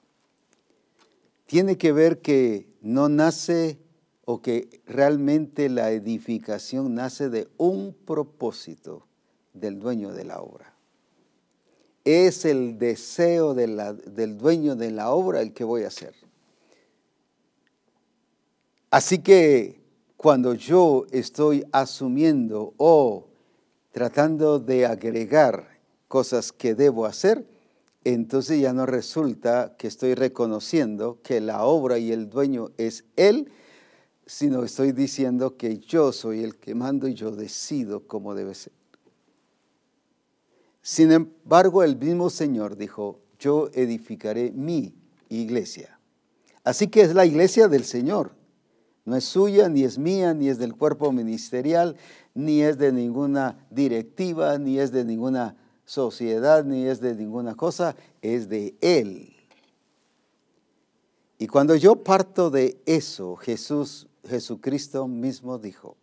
tiene que ver que no nace o que realmente la edificación nace de un propósito del dueño de la obra. Es el deseo del dueño de la obra el que voy a hacer. Así que cuando yo estoy asumiendo o tratando de agregar cosas que debo hacer, entonces ya no resulta que estoy reconociendo que la obra y el dueño es Él, sino estoy diciendo que yo soy el que mando y yo decido cómo debe ser. Sin embargo, el mismo Señor dijo, yo edificaré mi iglesia. Así que es la iglesia del Señor. No es suya, ni es mía, ni es del cuerpo ministerial, ni es de ninguna directiva, ni es de ninguna sociedad, ni es de ninguna cosa, es de Él. Y cuando yo parto de eso, Jesús, Jesucristo mismo dijo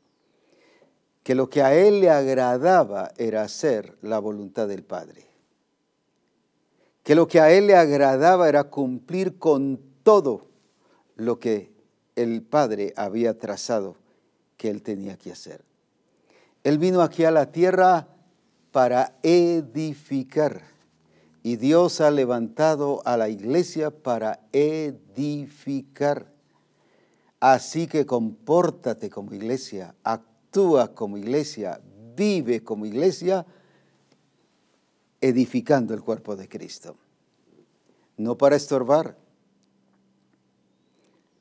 que lo que a Él le agradaba era hacer la voluntad del Padre. Que lo que a Él le agradaba era cumplir con todo lo que el Padre había trazado que Él tenía que hacer. Él vino aquí a la tierra para edificar. Y Dios ha levantado a la iglesia para edificar. Así que compórtate como iglesia, actúa como iglesia, vive como iglesia, edificando el cuerpo de Cristo. No para estorbar.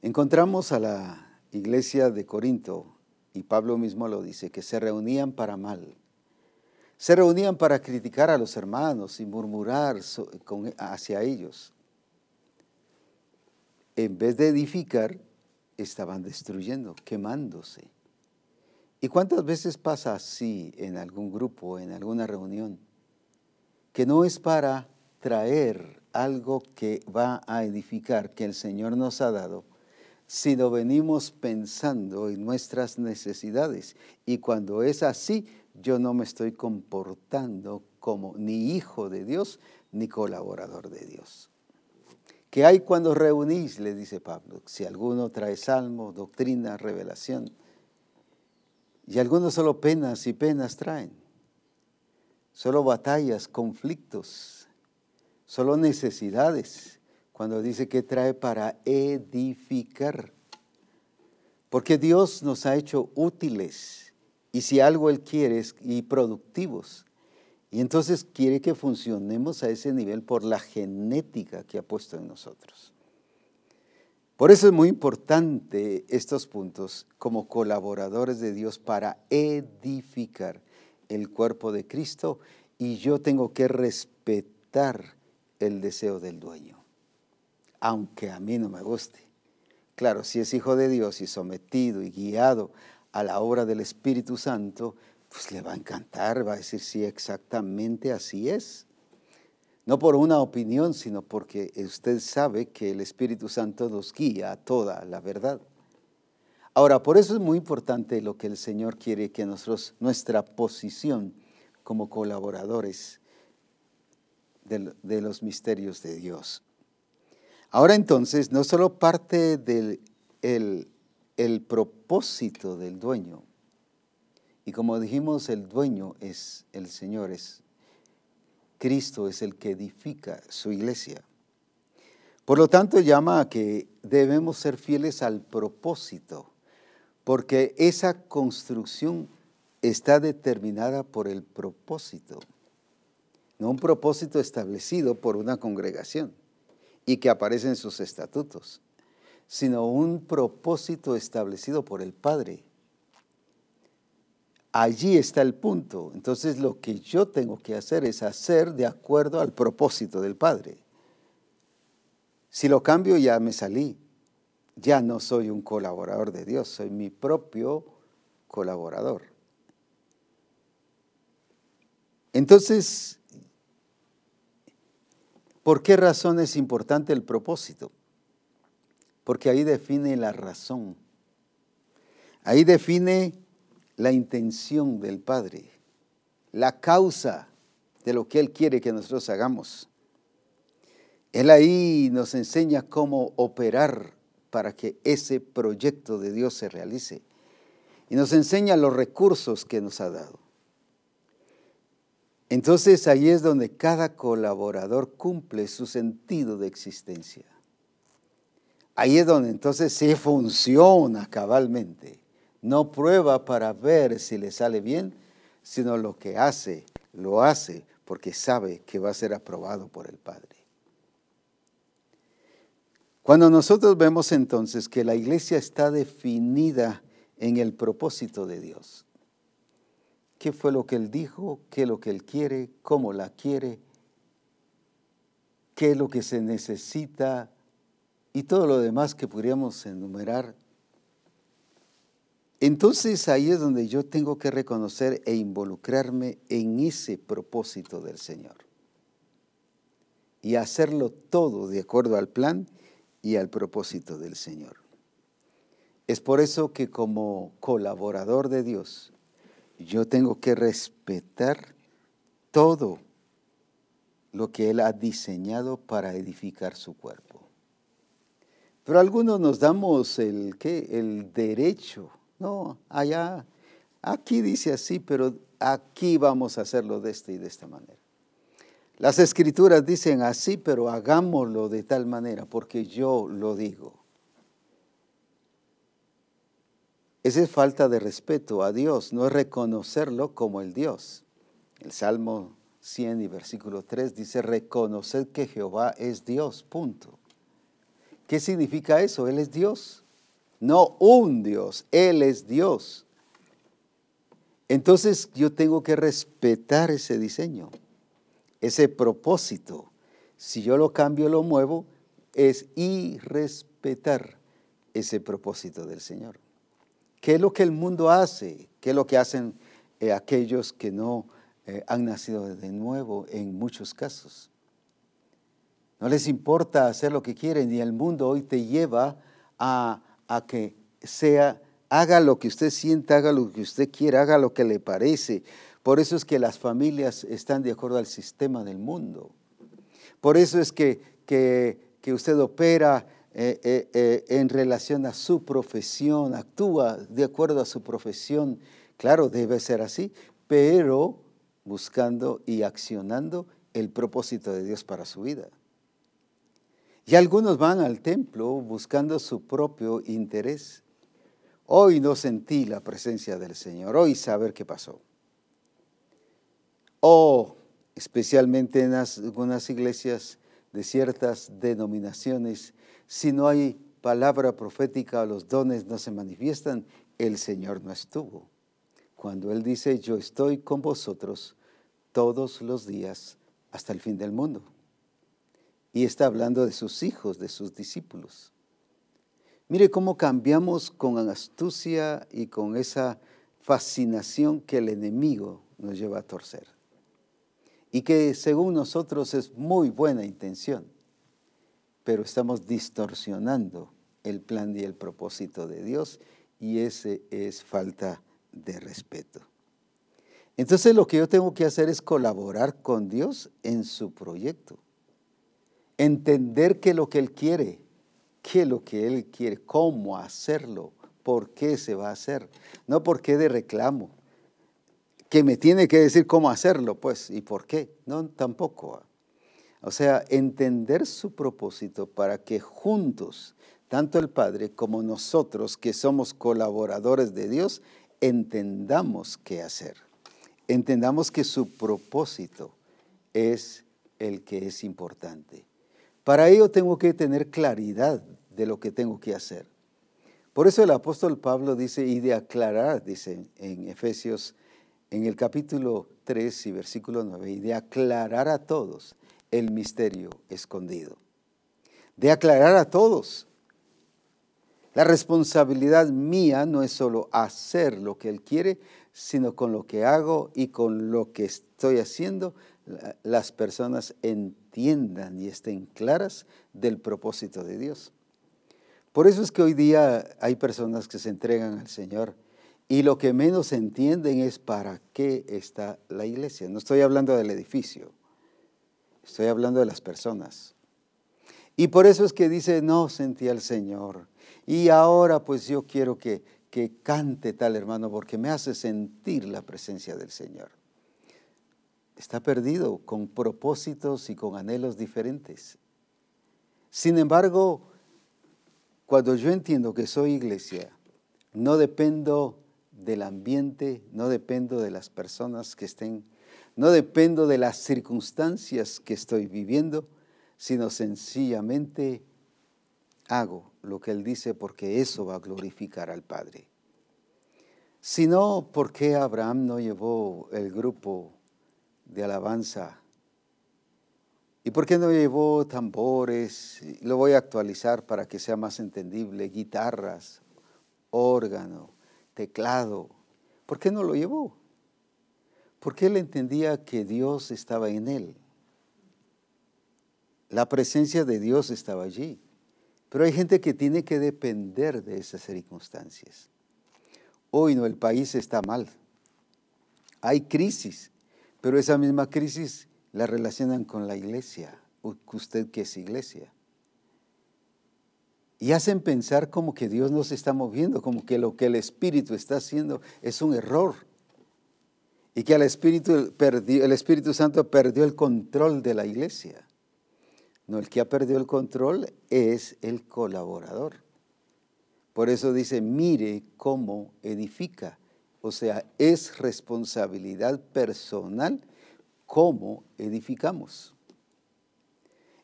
Encontramos a la iglesia de Corinto, y Pablo mismo lo dice, que se reunían para mal se reunían para criticar a los hermanos y murmurar hacia ellos. En vez de edificar, estaban destruyendo, quemándose. ¿Y cuántas veces pasa así en algún grupo, en alguna reunión? Que no es para traer algo que va a edificar, que el Señor nos ha dado, sino venimos pensando en nuestras necesidades. Y cuando es así, yo no me estoy comportando como ni hijo de Dios ni colaborador de Dios. ¿Qué hay cuando reunís? Le dice Pablo. Si alguno trae salmo, doctrina, revelación. Y algunos solo penas y penas traen. Solo batallas, conflictos, solo necesidades. Cuando dice que trae para edificar. Porque Dios nos ha hecho útiles y si algo Él quiere es y productivos. Y entonces quiere que funcionemos a ese nivel por la genética que ha puesto en nosotros. Por eso es muy importante estos puntos como colaboradores de Dios para edificar el cuerpo de Cristo y yo tengo que respetar el deseo del dueño, aunque a mí no me guste. Claro, si es hijo de Dios y sometido y guiado a la obra del Espíritu Santo, pues le va a encantar, va a decir, sí, exactamente así es. No por una opinión, sino porque usted sabe que el Espíritu Santo nos guía a toda la verdad. Ahora, por eso es muy importante lo que el Señor quiere que nosotros, nuestra posición como colaboradores de, los misterios de Dios. Ahora entonces, no solo parte del el, el propósito del dueño. Y como dijimos, el dueño es el Señor, es Cristo, es el que edifica su iglesia. Por lo tanto, llama a que debemos ser fieles al propósito, porque esa construcción está determinada por el propósito, no un propósito establecido por una congregación y que aparece en sus estatutos sino un propósito establecido por el Padre. Allí está el punto. Entonces lo que yo tengo que hacer es hacer de acuerdo al propósito del Padre. Si lo cambio ya me salí. Ya no soy un colaborador de Dios, soy mi propio colaborador. Entonces, ¿por qué razón es importante el propósito? porque ahí define la razón. Ahí define la intención del Padre, la causa de lo que Él quiere que nosotros hagamos. Él ahí nos enseña cómo operar para que ese proyecto de Dios se realice. Y nos enseña los recursos que nos ha dado. Entonces ahí es donde cada colaborador cumple su sentido de existencia. Ahí es donde entonces se funciona cabalmente. No prueba para ver si le sale bien, sino lo que hace, lo hace porque sabe que va a ser aprobado por el Padre. Cuando nosotros vemos entonces que la iglesia está definida en el propósito de Dios, qué fue lo que Él dijo, qué es lo que Él quiere, cómo la quiere, qué es lo que se necesita y todo lo demás que podríamos enumerar. Entonces ahí es donde yo tengo que reconocer e involucrarme en ese propósito del Señor y hacerlo todo de acuerdo al plan y al propósito del Señor. Es por eso que como colaborador de Dios, yo tengo que respetar todo lo que Él ha diseñado para edificar su cuerpo. Pero algunos nos damos el, ¿qué? el derecho, no, allá, aquí dice así, pero aquí vamos a hacerlo de esta y de esta manera. Las escrituras dicen así, pero hagámoslo de tal manera, porque yo lo digo. Esa es falta de respeto a Dios, no es reconocerlo como el Dios. El Salmo 100 y versículo 3 dice, reconocer que Jehová es Dios, punto. ¿Qué significa eso? Él es Dios. No un Dios, Él es Dios. Entonces yo tengo que respetar ese diseño, ese propósito. Si yo lo cambio, lo muevo, es irrespetar ese propósito del Señor. ¿Qué es lo que el mundo hace? ¿Qué es lo que hacen eh, aquellos que no eh, han nacido de nuevo en muchos casos? No les importa hacer lo que quieren y el mundo hoy te lleva a, a que sea, haga lo que usted sienta, haga lo que usted quiera, haga lo que le parece. Por eso es que las familias están de acuerdo al sistema del mundo. Por eso es que, que, que usted opera eh, eh, eh, en relación a su profesión, actúa de acuerdo a su profesión. Claro, debe ser así, pero buscando y accionando el propósito de Dios para su vida. Y algunos van al templo buscando su propio interés. Hoy no sentí la presencia del Señor, hoy saber qué pasó. O especialmente en algunas iglesias de ciertas denominaciones, si no hay palabra profética, los dones no se manifiestan, el Señor no estuvo. Cuando Él dice, yo estoy con vosotros todos los días hasta el fin del mundo. Y está hablando de sus hijos, de sus discípulos. Mire cómo cambiamos con astucia y con esa fascinación que el enemigo nos lleva a torcer. Y que según nosotros es muy buena intención pero estamos distorsionando el plan y el propósito de Dios y ese es falta de respeto. Entonces lo que yo tengo que hacer es colaborar con Dios en su proyecto. Entender qué es lo que Él quiere, qué es lo que Él quiere, cómo hacerlo, por qué se va a hacer. No por qué de reclamo, que me tiene que decir cómo hacerlo, pues, y por qué. No, tampoco. O sea, entender su propósito para que juntos, tanto el Padre como nosotros que somos colaboradores de Dios, entendamos qué hacer. Entendamos que su propósito es el que es importante. Para ello tengo que tener claridad de lo que tengo que hacer. Por eso el apóstol Pablo dice, y de aclarar, dice en Efesios, en el capítulo 3 y versículo 9, y de aclarar a todos el misterio escondido. De aclarar a todos. La responsabilidad mía no es solo hacer lo que Él quiere, sino con lo que hago y con lo que estoy haciendo, las personas entiendan y estén claras del propósito de Dios. Por eso es que hoy día hay personas que se entregan al Señor y lo que menos entienden es para qué está la iglesia. No estoy hablando del edificio, estoy hablando de las personas. Y por eso es que dice, no sentí al Señor. Y ahora pues yo quiero que, que cante tal hermano porque me hace sentir la presencia del Señor. Está perdido con propósitos y con anhelos diferentes. Sin embargo, cuando yo entiendo que soy iglesia, no dependo del ambiente, no dependo de las personas que estén, no dependo de las circunstancias que estoy viviendo, sino sencillamente hago lo que Él dice porque eso va a glorificar al Padre. Si no, ¿por qué Abraham no llevó el grupo de alabanza ¿Y por qué no llevó tambores? Lo voy a actualizar para que sea más entendible. Guitarras, órgano, teclado. ¿Por qué no lo llevó? Porque él entendía que Dios estaba en él. La presencia de Dios estaba allí. Pero hay gente que tiene que depender de esas circunstancias. Hoy no, el país está mal. Hay crisis, pero esa misma crisis la relacionan con la iglesia, usted que es iglesia. Y hacen pensar como que Dios no se está moviendo, como que lo que el Espíritu está haciendo es un error. Y que el Espíritu, el Espíritu Santo perdió el control de la iglesia. No, el que ha perdido el control es el colaborador. Por eso dice, mire cómo edifica. O sea, es responsabilidad personal cómo edificamos.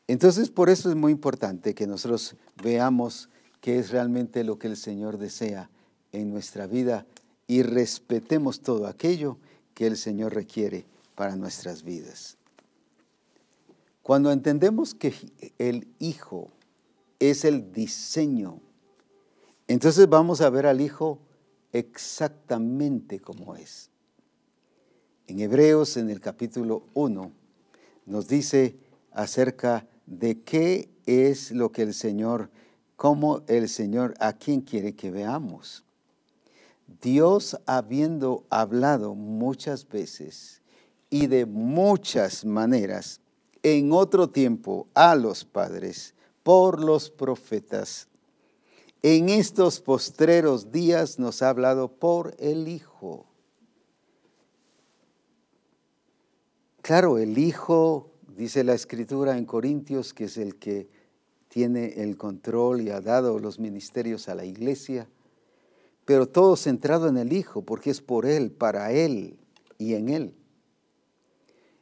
Entonces, por eso es muy importante que nosotros veamos qué es realmente lo que el Señor desea en nuestra vida y respetemos todo aquello que el Señor requiere para nuestras vidas. Cuando entendemos que el Hijo es el diseño, entonces vamos a ver al Hijo exactamente como es. En Hebreos, en el capítulo 1, nos dice acerca de qué es lo que el Señor, cómo el Señor, a quién quiere que veamos. Dios habiendo hablado muchas veces y de muchas maneras en otro tiempo a los padres por los profetas, en estos postreros días nos ha hablado por el Hijo. Claro, el Hijo, dice la Escritura en Corintios, que es el que tiene el control y ha dado los ministerios a la iglesia, pero todo centrado en el Hijo, porque es por Él, para Él y en Él.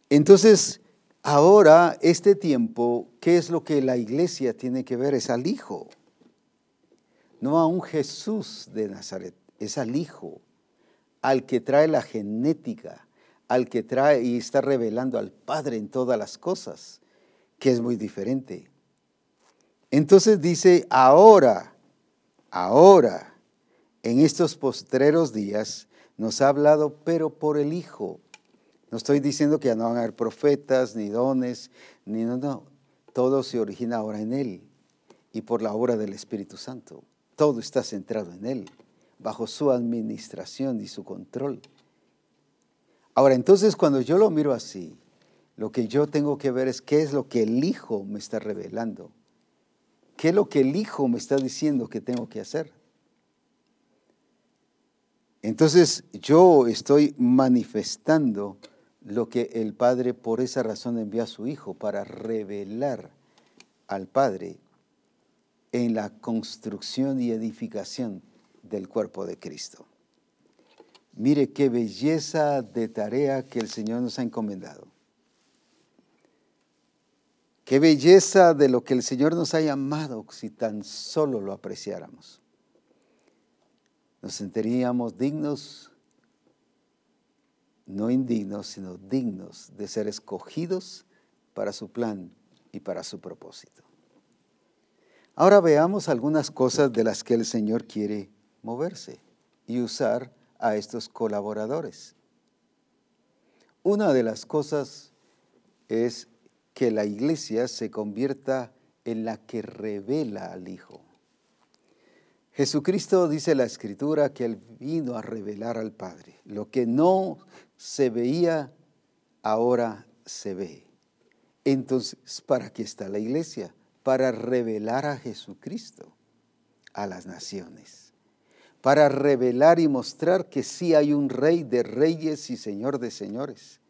Entonces, ahora, este tiempo, ¿qué es lo que la iglesia tiene que ver? Es al Hijo, no a un Jesús de Nazaret, es al Hijo, al que trae la genética, al que trae y está revelando al Padre en todas las cosas, que es muy diferente. Entonces dice, ahora, ahora, en estos postreros días, nos ha hablado, pero por el Hijo. No estoy diciendo que ya no van a haber profetas, ni dones, ni no, no. Todo se origina ahora en Él y por la obra del Espíritu Santo. Todo está centrado en Él, bajo su administración y su control. Ahora, entonces cuando yo lo miro así, lo que yo tengo que ver es qué es lo que el Hijo me está revelando. ¿Qué es lo que el Hijo me está diciendo que tengo que hacer? Entonces yo estoy manifestando lo que el Padre por esa razón envió a su Hijo para revelar al Padre en la construcción y edificación del cuerpo de Cristo. Mire qué belleza de tarea que el Señor nos ha encomendado. Qué belleza de lo que el Señor nos ha llamado si tan solo lo apreciáramos. Nos sentiríamos dignos, no indignos, sino dignos de ser escogidos para su plan y para su propósito. Ahora veamos algunas cosas de las que el Señor quiere moverse y usar a estos colaboradores. Una de las cosas es que la iglesia se convierta en la que revela al Hijo. Jesucristo dice la escritura que Él vino a revelar al Padre. Lo que no se veía, ahora se ve. Entonces, ¿para qué está la iglesia? Para revelar a Jesucristo a las naciones. Para revelar y mostrar que sí hay un rey de reyes y señor de señores.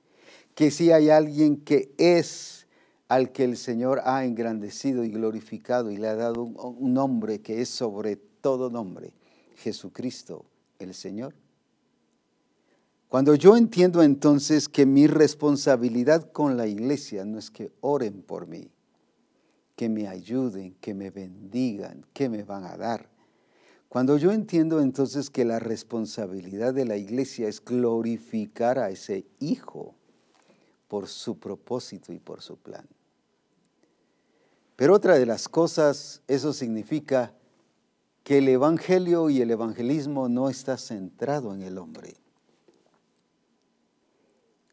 Que sí hay alguien que es al que el Señor ha engrandecido y glorificado y le ha dado un, nombre que es sobre todo nombre, Jesucristo el Señor. Cuando yo entiendo entonces que mi responsabilidad con la iglesia no es que oren por mí, que me ayuden, que me bendigan, que me van a dar. Cuando yo entiendo entonces que la responsabilidad de la iglesia es glorificar a ese Hijo por su propósito y por su plan. Pero otra de las cosas, eso significa que el Evangelio y el evangelismo no está centrado en el hombre.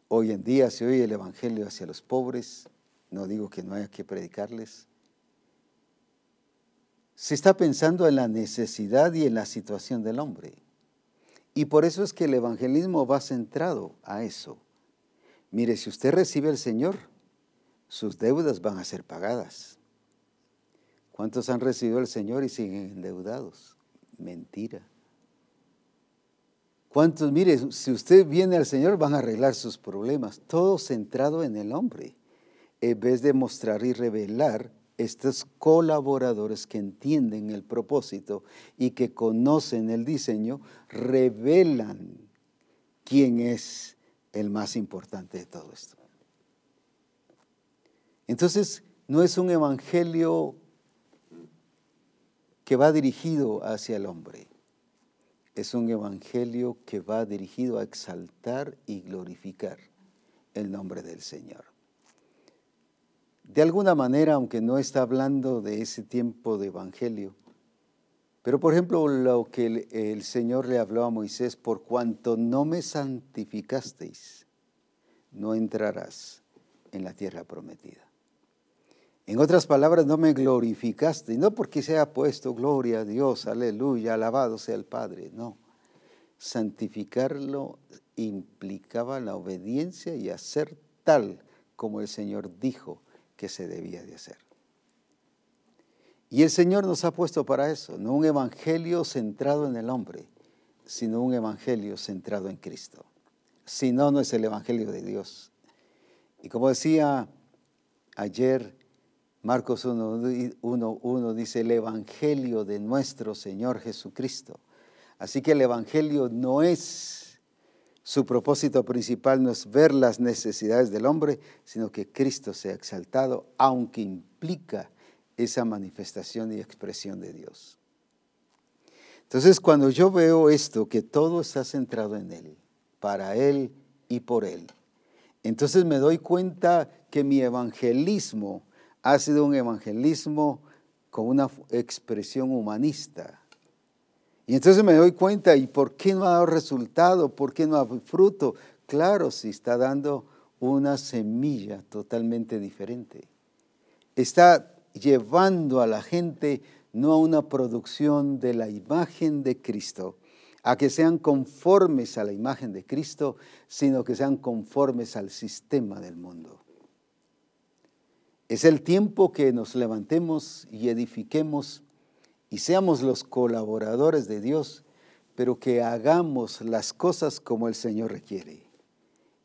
Hoy en día se oye el Evangelio hacia los pobres, no digo que no haya que predicarles. Se está pensando en la necesidad y en la situación del hombre. Y por eso es que el evangelismo va centrado a eso. Mire, si usted recibe al Señor, sus deudas van a ser pagadas. ¿Cuántos han recibido al Señor y siguen endeudados? Mentira. ¿Cuántos, mire, si usted viene al Señor van a arreglar sus problemas? Todo centrado en el hombre, en vez de mostrar y revelar estos colaboradores que entienden el propósito y que conocen el diseño, revelan quién es el más importante de todo esto. Entonces, no es un evangelio que va dirigido hacia el hombre es un evangelio que va dirigido a exaltar y glorificar el nombre del Señor. De alguna manera, aunque no está hablando de ese tiempo de evangelio, pero por ejemplo lo que el, el Señor le habló a Moisés, por cuanto no me santificasteis, no entrarás en la tierra prometida. En otras palabras, no me glorificaste, no porque se ha puesto gloria a Dios, aleluya, alabado sea el Padre, no. Santificarlo implicaba la obediencia y hacer tal como el Señor dijo que se debía de hacer. Y el Señor nos ha puesto para eso, no un evangelio centrado en el hombre, sino un evangelio centrado en Cristo. Si no, no es el evangelio de Dios. Y como decía ayer, Marcos 1.1 dice el Evangelio de nuestro Señor Jesucristo. Así que el Evangelio no es, su propósito principal no es ver las necesidades del hombre, sino que Cristo sea exaltado, aunque implica esa manifestación y expresión de Dios. Entonces cuando yo veo esto, que todo está centrado en Él, para Él y por Él, entonces me doy cuenta que mi evangelismo, ha sido un evangelismo con una expresión humanista. Y entonces me doy cuenta, ¿y por qué no ha dado resultado? ¿Por qué no ha fruto? Claro, si está dando una semilla totalmente diferente. Está llevando a la gente no a una producción de la imagen de Cristo, a que sean conformes a la imagen de Cristo, sino que sean conformes al sistema del mundo. Es el tiempo que nos levantemos y edifiquemos y seamos los colaboradores de Dios, pero que hagamos las cosas como el Señor requiere.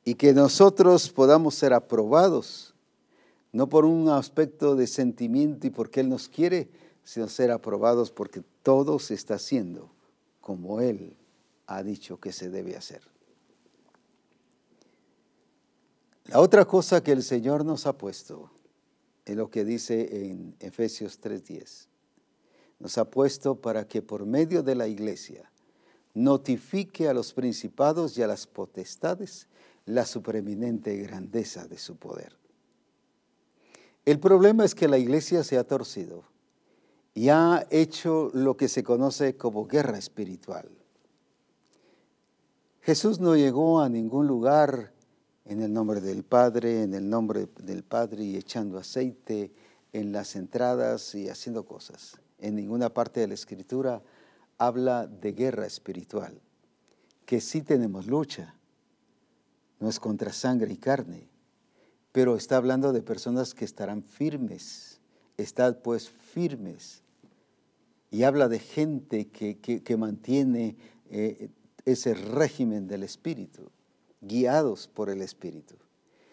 Y que nosotros podamos ser aprobados, no por un aspecto de sentimiento y porque Él nos quiere, sino ser aprobados porque todo se está haciendo como Él ha dicho que se debe hacer. La otra cosa que el Señor nos ha puesto es lo que dice en Efesios 3:10. Nos ha puesto para que por medio de la iglesia notifique a los principados y a las potestades la supreeminente grandeza de su poder. El problema es que la iglesia se ha torcido y ha hecho lo que se conoce como guerra espiritual. Jesús no llegó a ningún lugar en el nombre del Padre, en el nombre del Padre y echando aceite en las entradas y haciendo cosas. En ninguna parte de la Escritura habla de guerra espiritual, que sí tenemos lucha, no es contra sangre y carne, pero está hablando de personas que estarán firmes, estad pues firmes. Y habla de gente que, mantiene eh, ese régimen del Espíritu, guiados por el Espíritu.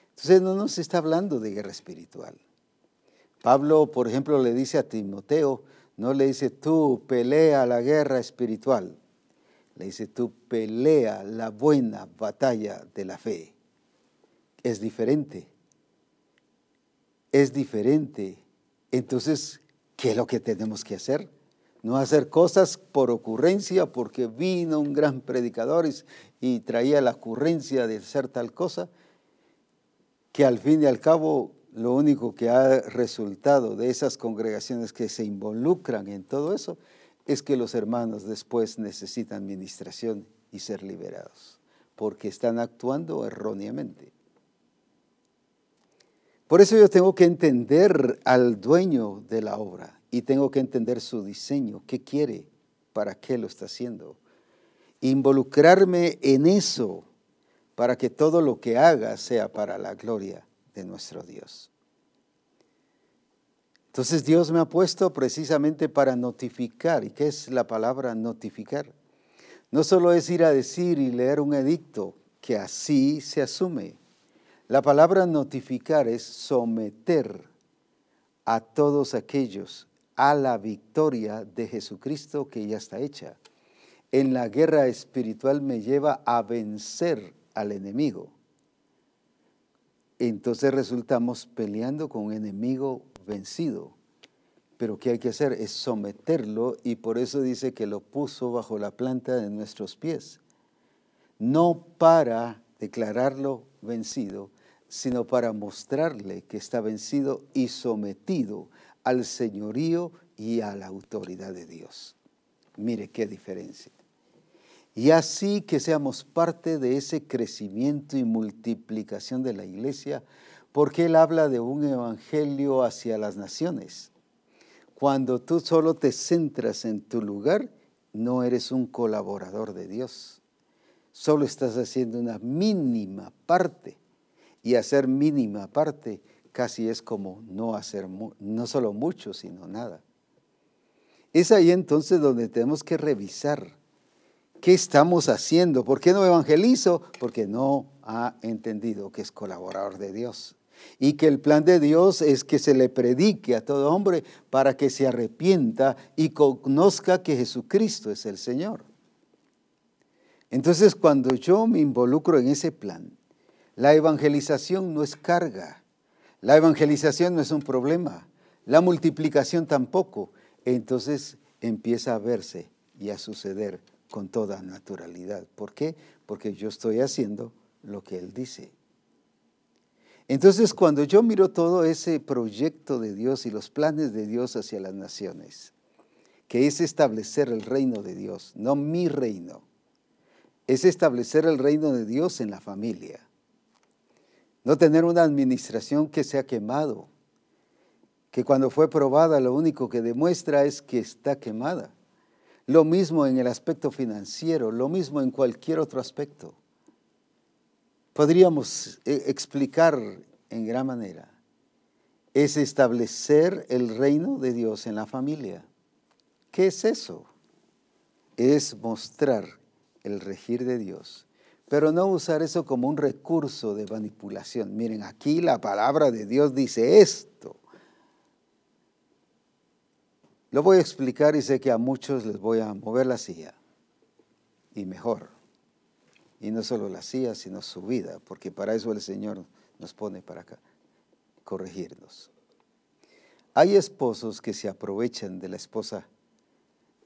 Entonces no nos está hablando de guerra espiritual. Pablo, por ejemplo, le dice a Timoteo, no le dice tú pelea la guerra espiritual, le dice tú pelea la buena batalla de la fe. Es diferente. Es diferente. Entonces, ¿qué es lo que tenemos que hacer? No hacer cosas por ocurrencia, porque vino un gran predicador y, traía la ocurrencia de hacer tal cosa, que al fin y al cabo lo único que ha resultado de esas congregaciones que se involucran en todo eso es que los hermanos después necesitan administración y ser liberados, porque están actuando erróneamente. Por eso yo tengo que entender al dueño de la obra y tengo que entender su diseño, qué quiere, para qué lo está haciendo. Involucrarme en eso para que todo lo que haga sea para la gloria de nuestro Dios. Entonces Dios me ha puesto precisamente para notificar. ¿Y qué es la palabra notificar? No solo es ir a decir y leer un edicto, que así se asume. La palabra notificar es someter a todos aquellos a la victoria de Jesucristo que ya está hecha. En la guerra espiritual me lleva a vencer al enemigo entonces resultamos peleando con un enemigo vencido. Pero ¿qué hay que hacer? Es someterlo y por eso dice que lo puso bajo la planta de nuestros pies. No para declararlo vencido, sino para mostrarle que está vencido y sometido al señorío y a la autoridad de Dios. Mire qué diferencia y así que seamos parte de ese crecimiento y multiplicación de la iglesia, porque Él habla de un evangelio hacia las naciones. Cuando tú solo te centras en tu lugar, no eres un colaborador de Dios. Solo estás haciendo una mínima parte. Y hacer mínima parte casi es como no hacer no solo mucho, sino nada. Es ahí entonces donde tenemos que revisar ¿Qué estamos haciendo? ¿Por qué no evangelizo? Porque no ha entendido que es colaborador de Dios. Y que el plan de Dios es que se le predique a todo hombre para que se arrepienta y conozca que Jesucristo es el Señor. Entonces, cuando yo me involucro en ese plan, la evangelización no es carga, la evangelización no es un problema, la multiplicación tampoco. Entonces empieza a verse y a suceder con toda naturalidad. ¿Por qué? Porque yo estoy haciendo lo que Él dice. Entonces, cuando yo miro todo ese proyecto de Dios y los planes de Dios hacia las naciones, que es establecer el reino de Dios, no mi reino, es establecer el reino de Dios en la familia. No tener una administración que se ha quemado, que cuando fue probada lo único que demuestra es que está quemada. Lo mismo en el aspecto financiero, lo mismo en cualquier otro aspecto. Podríamos eh, explicar en gran manera. Es establecer el reino de Dios en la familia. ¿Qué es eso? Es mostrar el regir de Dios, pero no usar eso como un recurso de manipulación. Miren, aquí la palabra de Dios dice esto. Lo voy a explicar y sé que a muchos les voy a mover la silla. Y mejor. Y no solo la silla, sino su vida, porque para eso el Señor nos pone para acá, corregirnos. Hay esposos que se aprovechan de la esposa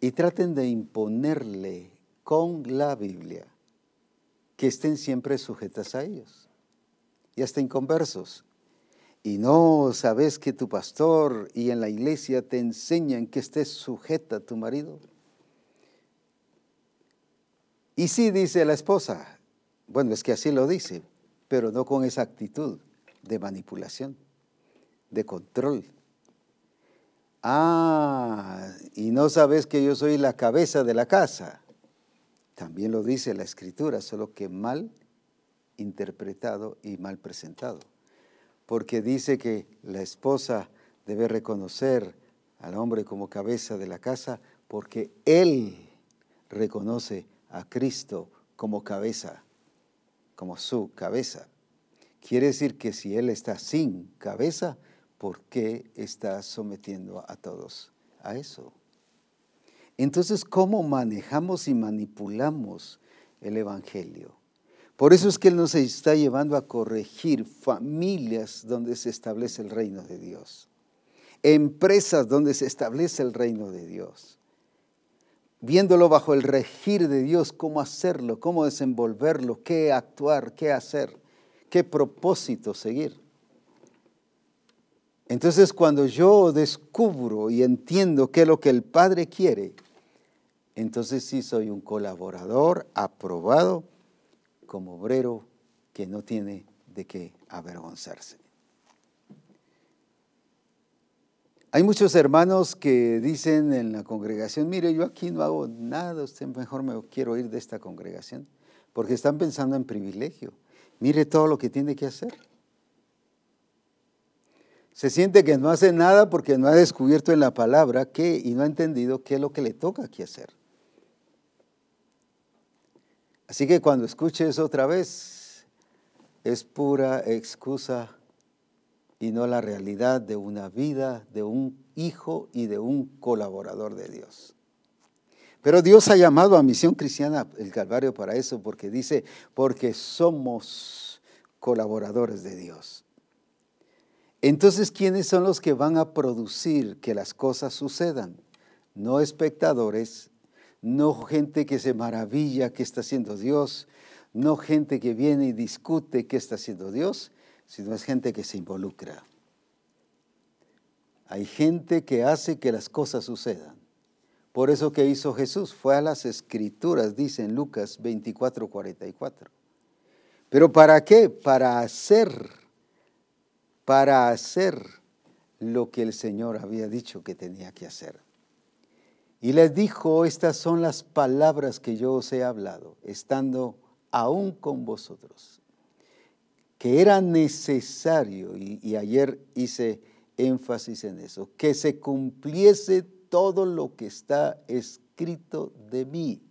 y traten de imponerle con la Biblia que estén siempre sujetas a ellos y hasta inconversos y no sabes que tu pastor y en la iglesia te enseñan que estés sujeta a tu marido. Y sí dice la esposa, bueno, es que así lo dice, pero no con esa actitud de manipulación, de control. Ah, y no sabes que yo soy la cabeza de la casa. También lo dice la escritura, solo que mal interpretado y mal presentado. Porque dice que la esposa debe reconocer al hombre como cabeza de la casa porque él reconoce a Cristo como cabeza, como su cabeza. Quiere decir que si él está sin cabeza, ¿por qué está sometiendo a todos a eso? Entonces, ¿cómo manejamos y manipulamos el Evangelio? Por eso es que Él nos está llevando a corregir familias donde se establece el reino de Dios, empresas donde se establece el reino de Dios, viéndolo bajo el regir de Dios, cómo hacerlo, cómo desenvolverlo, qué actuar, qué hacer, qué propósito seguir. Entonces cuando yo descubro y entiendo qué es lo que el Padre quiere, entonces sí soy un colaborador aprobado como obrero que no tiene de qué avergonzarse. Hay muchos hermanos que dicen en la congregación, mire, yo aquí no hago nada, usted mejor me quiero ir de esta congregación, porque están pensando en privilegio. Mire todo lo que tiene que hacer se siente que no hace nada porque no ha descubierto en la palabra qué y no ha entendido qué es lo que le toca aquí hacer. Así que cuando escuches otra vez, es pura excusa y no la realidad de una vida, de un hijo y de un colaborador de Dios. Pero Dios ha llamado a Misión Cristiana el Calvario para eso, porque dice, porque somos colaboradores de Dios. Entonces, ¿quiénes son los que van a producir que las cosas sucedan? No espectadores, no gente que se maravilla qué está haciendo Dios, no gente que viene y discute qué está haciendo Dios, sino es gente que se involucra. Hay gente que hace que las cosas sucedan. Por eso que hizo Jesús fue a las escrituras, dice en Lucas 24, 44. Pero ¿para qué? Para hacer para hacer lo que el Señor había dicho que tenía que hacer. Y les dijo, estas son las palabras que yo os he hablado, estando aún con vosotros, que era necesario, y, y ayer hice énfasis en eso, que se cumpliese todo lo que está escrito de mí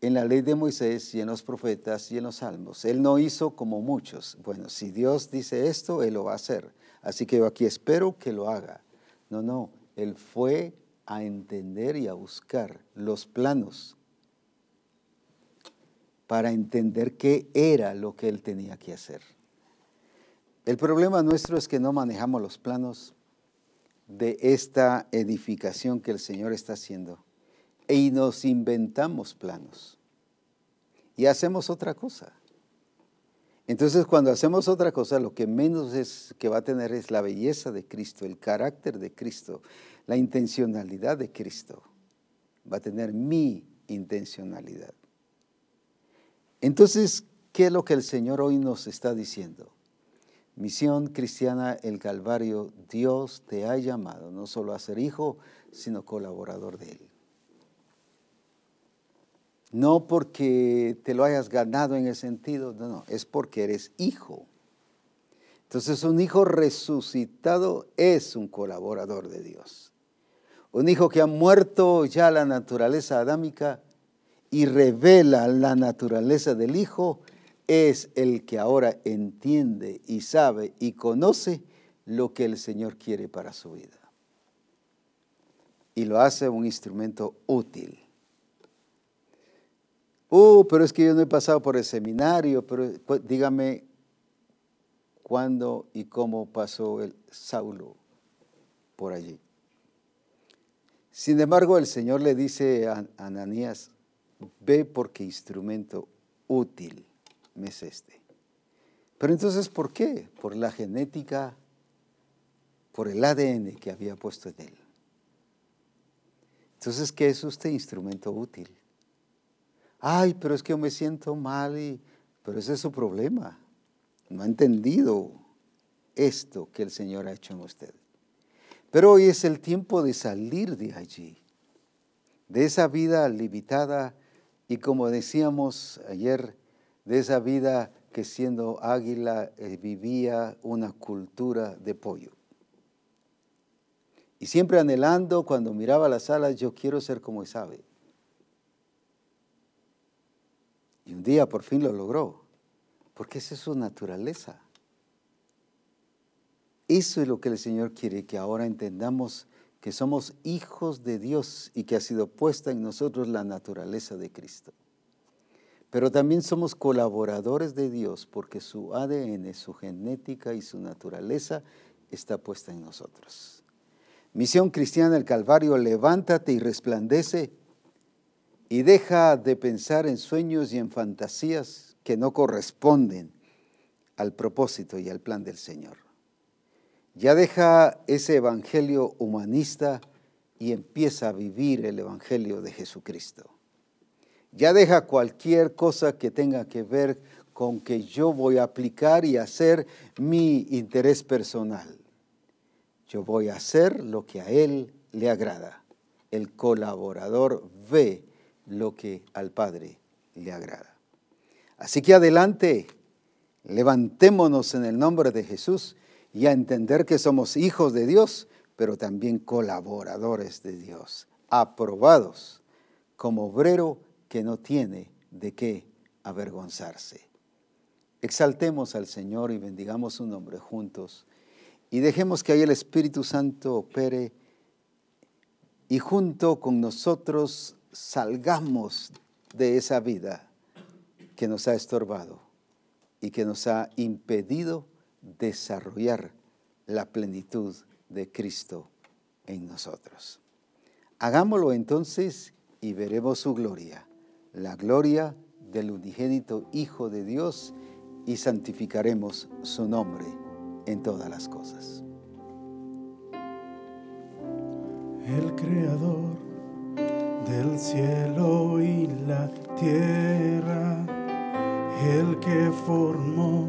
en la ley de Moisés y en los profetas y en los salmos. Él no hizo como muchos. Bueno, si Dios dice esto, Él lo va a hacer. Así que yo aquí espero que lo haga. No, no, Él fue a entender y a buscar los planos para entender qué era lo que Él tenía que hacer. El problema nuestro es que no manejamos los planos de esta edificación que el Señor está haciendo y nos inventamos planos y hacemos otra cosa. Entonces cuando hacemos otra cosa, lo que menos es que va a tener es la belleza de Cristo, el carácter de Cristo, la intencionalidad de Cristo. Va a tener mi intencionalidad. Entonces, ¿qué es lo que el Señor hoy nos está diciendo? Misión cristiana, el Calvario, Dios te ha llamado no solo a ser hijo, sino colaborador de Él. No porque te lo hayas ganado en el sentido, no, no, es porque eres hijo. Entonces un hijo resucitado es un colaborador de Dios. Un hijo que ha muerto ya la naturaleza adámica y revela la naturaleza del hijo es el que ahora entiende y sabe y conoce lo que el Señor quiere para su vida. Y lo hace un instrumento útil. Uh, pero es que yo no he pasado por el seminario, pero pues, dígame cuándo y cómo pasó el Saulo por allí. Sin embargo, el Señor le dice a Ananías, ve porque instrumento útil me es este. Pero entonces, ¿por qué? Por la genética, por el ADN que había puesto en él. Entonces, ¿qué es usted instrumento útil? Ay, pero es que yo me siento mal, y, pero ese es su problema. No ha entendido esto que el Señor ha hecho en usted. Pero hoy es el tiempo de salir de allí, de esa vida limitada y como decíamos ayer, de esa vida que siendo águila eh, vivía una cultura de pollo. Y siempre anhelando, cuando miraba las alas, yo quiero ser como esa ave. Y un día por fin lo logró, porque esa es su naturaleza. Eso es lo que el Señor quiere, que ahora entendamos que somos hijos de Dios y que ha sido puesta en nosotros la naturaleza de Cristo. Pero también somos colaboradores de Dios porque su ADN, su genética y su naturaleza está puesta en nosotros. Misión Cristiana del Calvario, levántate y resplandece y deja de pensar en sueños y en fantasías que no corresponden al propósito y al plan del Señor. Ya deja ese evangelio humanista y empieza a vivir el evangelio de Jesucristo. Ya deja cualquier cosa que tenga que ver con que yo voy a aplicar y hacer mi interés personal. Yo voy a hacer lo que a Él le agrada. El colaborador ve lo que al Padre le agrada. Así que adelante, levantémonos en el nombre de Jesús y a entender que somos hijos de Dios, pero también colaboradores de Dios, aprobados como obrero que no tiene de qué avergonzarse. Exaltemos al Señor y bendigamos su nombre juntos y dejemos que ahí el Espíritu Santo opere y junto con nosotros salgamos de esa vida que nos ha estorbado y que nos ha impedido desarrollar la plenitud de Cristo en nosotros. Hagámoslo entonces y veremos su gloria, la gloria del unigénito Hijo de Dios y santificaremos su nombre en todas las cosas. El creador del cielo y la tierra, el que formó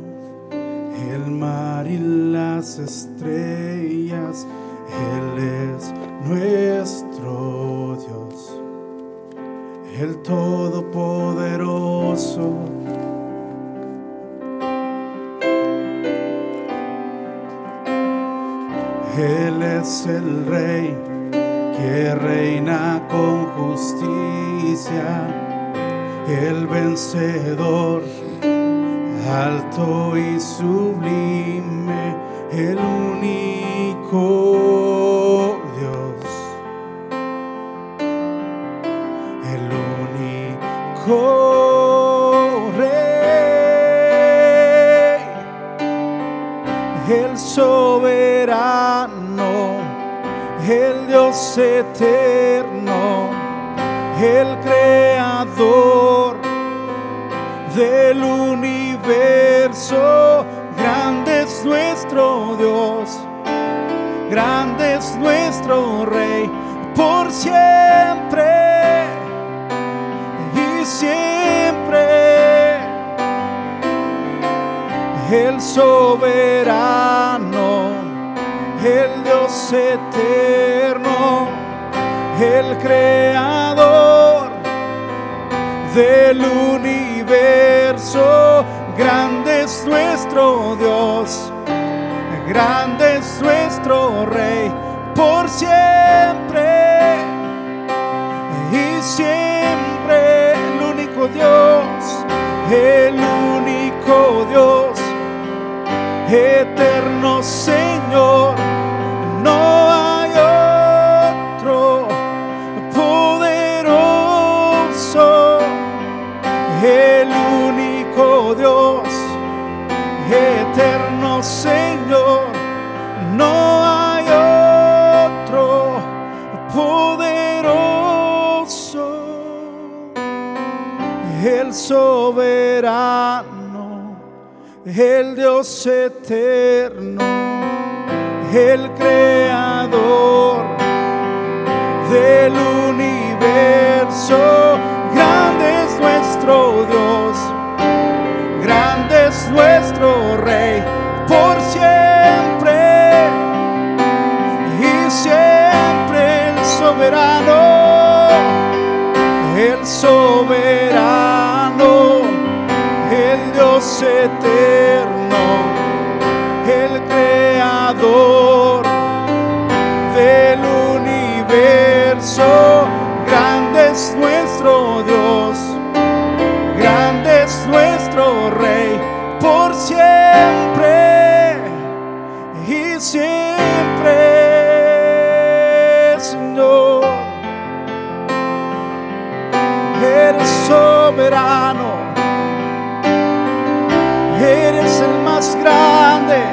el mar y las estrellas, Él es nuestro Dios, el Todopoderoso. Él es el Rey que reina con justicia, el vencedor alto y sublime, el único Dios eterno, el creador del universo grande es nuestro Dios, grande es nuestro Rey, por siempre y siempre. El soberano, el Dios eterno, el creador del universo. Grande es nuestro Dios, grande es nuestro Rey, por siempre y siempre. El único Dios, el único Dios, eterno Señor, no hay otro poderoso, el soberano, el Dios eterno, el creador del universo, grande es nuestro Dios grande es nuestro Rey soberano, el soberano, el Dios eterno. Más grande,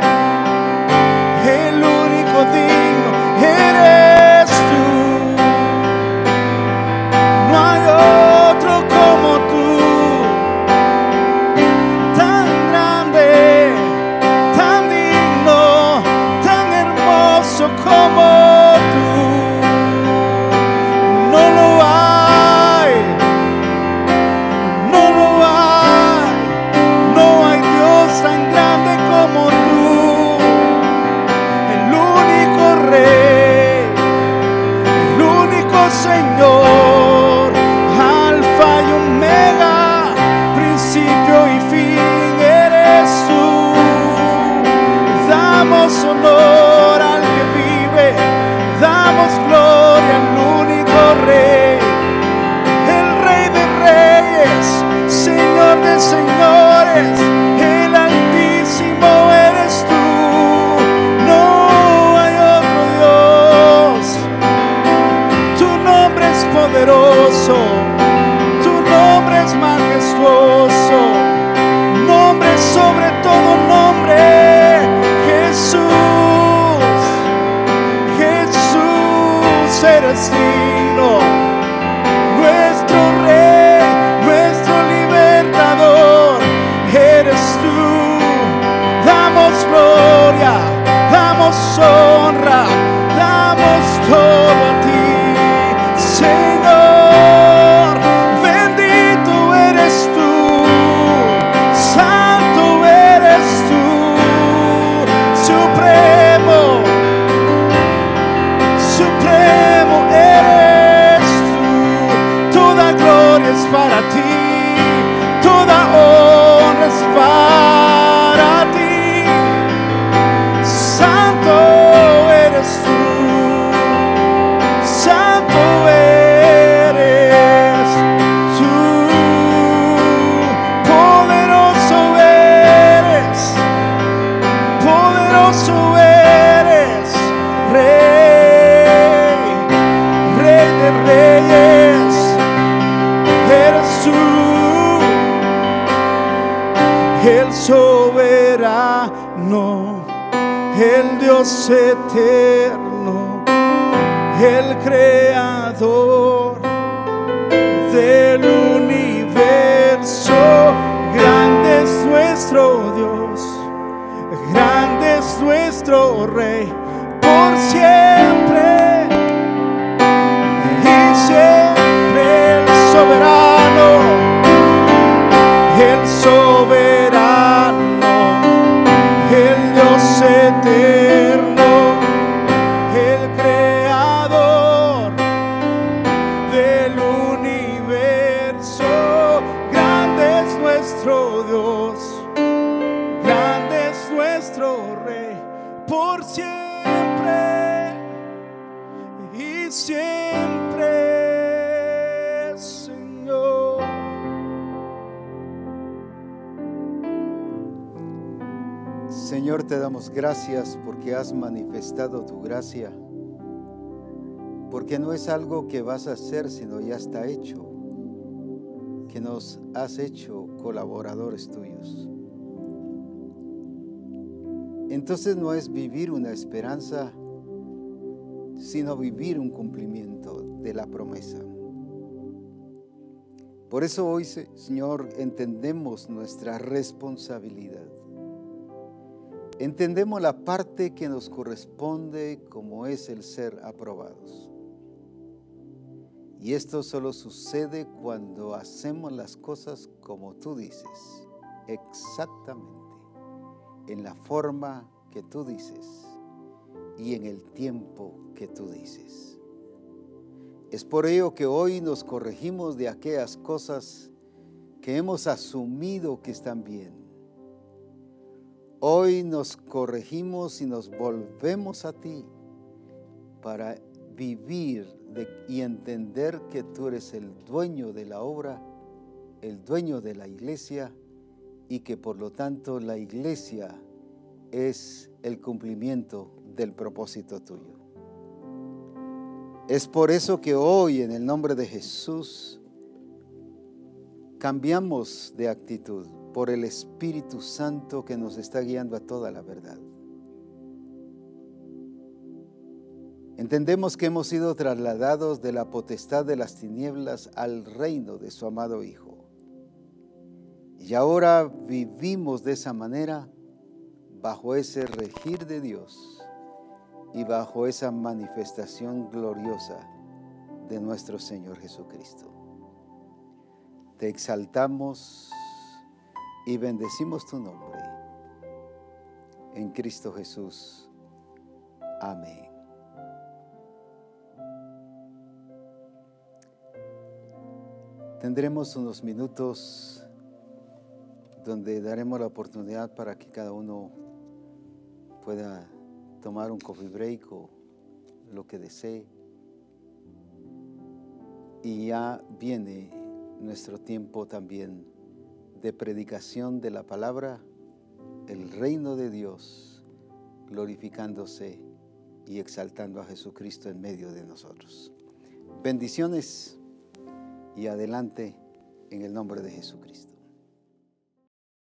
Señor, te damos gracias porque has manifestado tu gracia, porque no es algo que vas a hacer, sino ya está hecho, que nos has hecho colaboradores tuyos. Entonces no es vivir una esperanza, sino vivir un cumplimiento de la promesa. Por eso hoy, Se- Señor, entendemos nuestra responsabilidad. Entendemos la parte que nos corresponde como es el ser aprobados. Y esto solo sucede cuando hacemos las cosas como tú dices, exactamente, en la forma que tú dices y en el tiempo que tú dices. Es por ello que hoy nos corregimos de aquellas cosas que hemos asumido que están bien. Hoy nos corregimos y nos volvemos a ti para vivir y entender que tú eres el dueño de la obra, el dueño de la iglesia y que por lo tanto la iglesia es el cumplimiento del propósito tuyo. Es por eso que hoy en el nombre de Jesús cambiamos de actitud, por el Espíritu Santo que nos está guiando a toda la verdad. Entendemos que hemos sido trasladados de la potestad de las tinieblas al reino de su amado Hijo. Y ahora vivimos de esa manera bajo ese regir de Dios y bajo esa manifestación gloriosa de nuestro Señor Jesucristo. Te exaltamos y bendecimos tu nombre. En Cristo Jesús. Amén. Tendremos unos minutos donde daremos la oportunidad para que cada uno pueda tomar un coffee break o lo que desee. Y ya viene nuestro tiempo también de predicación de la palabra, el reino de Dios glorificándose y exaltando a Jesucristo en medio de nosotros. Bendiciones y adelante en el nombre de Jesucristo.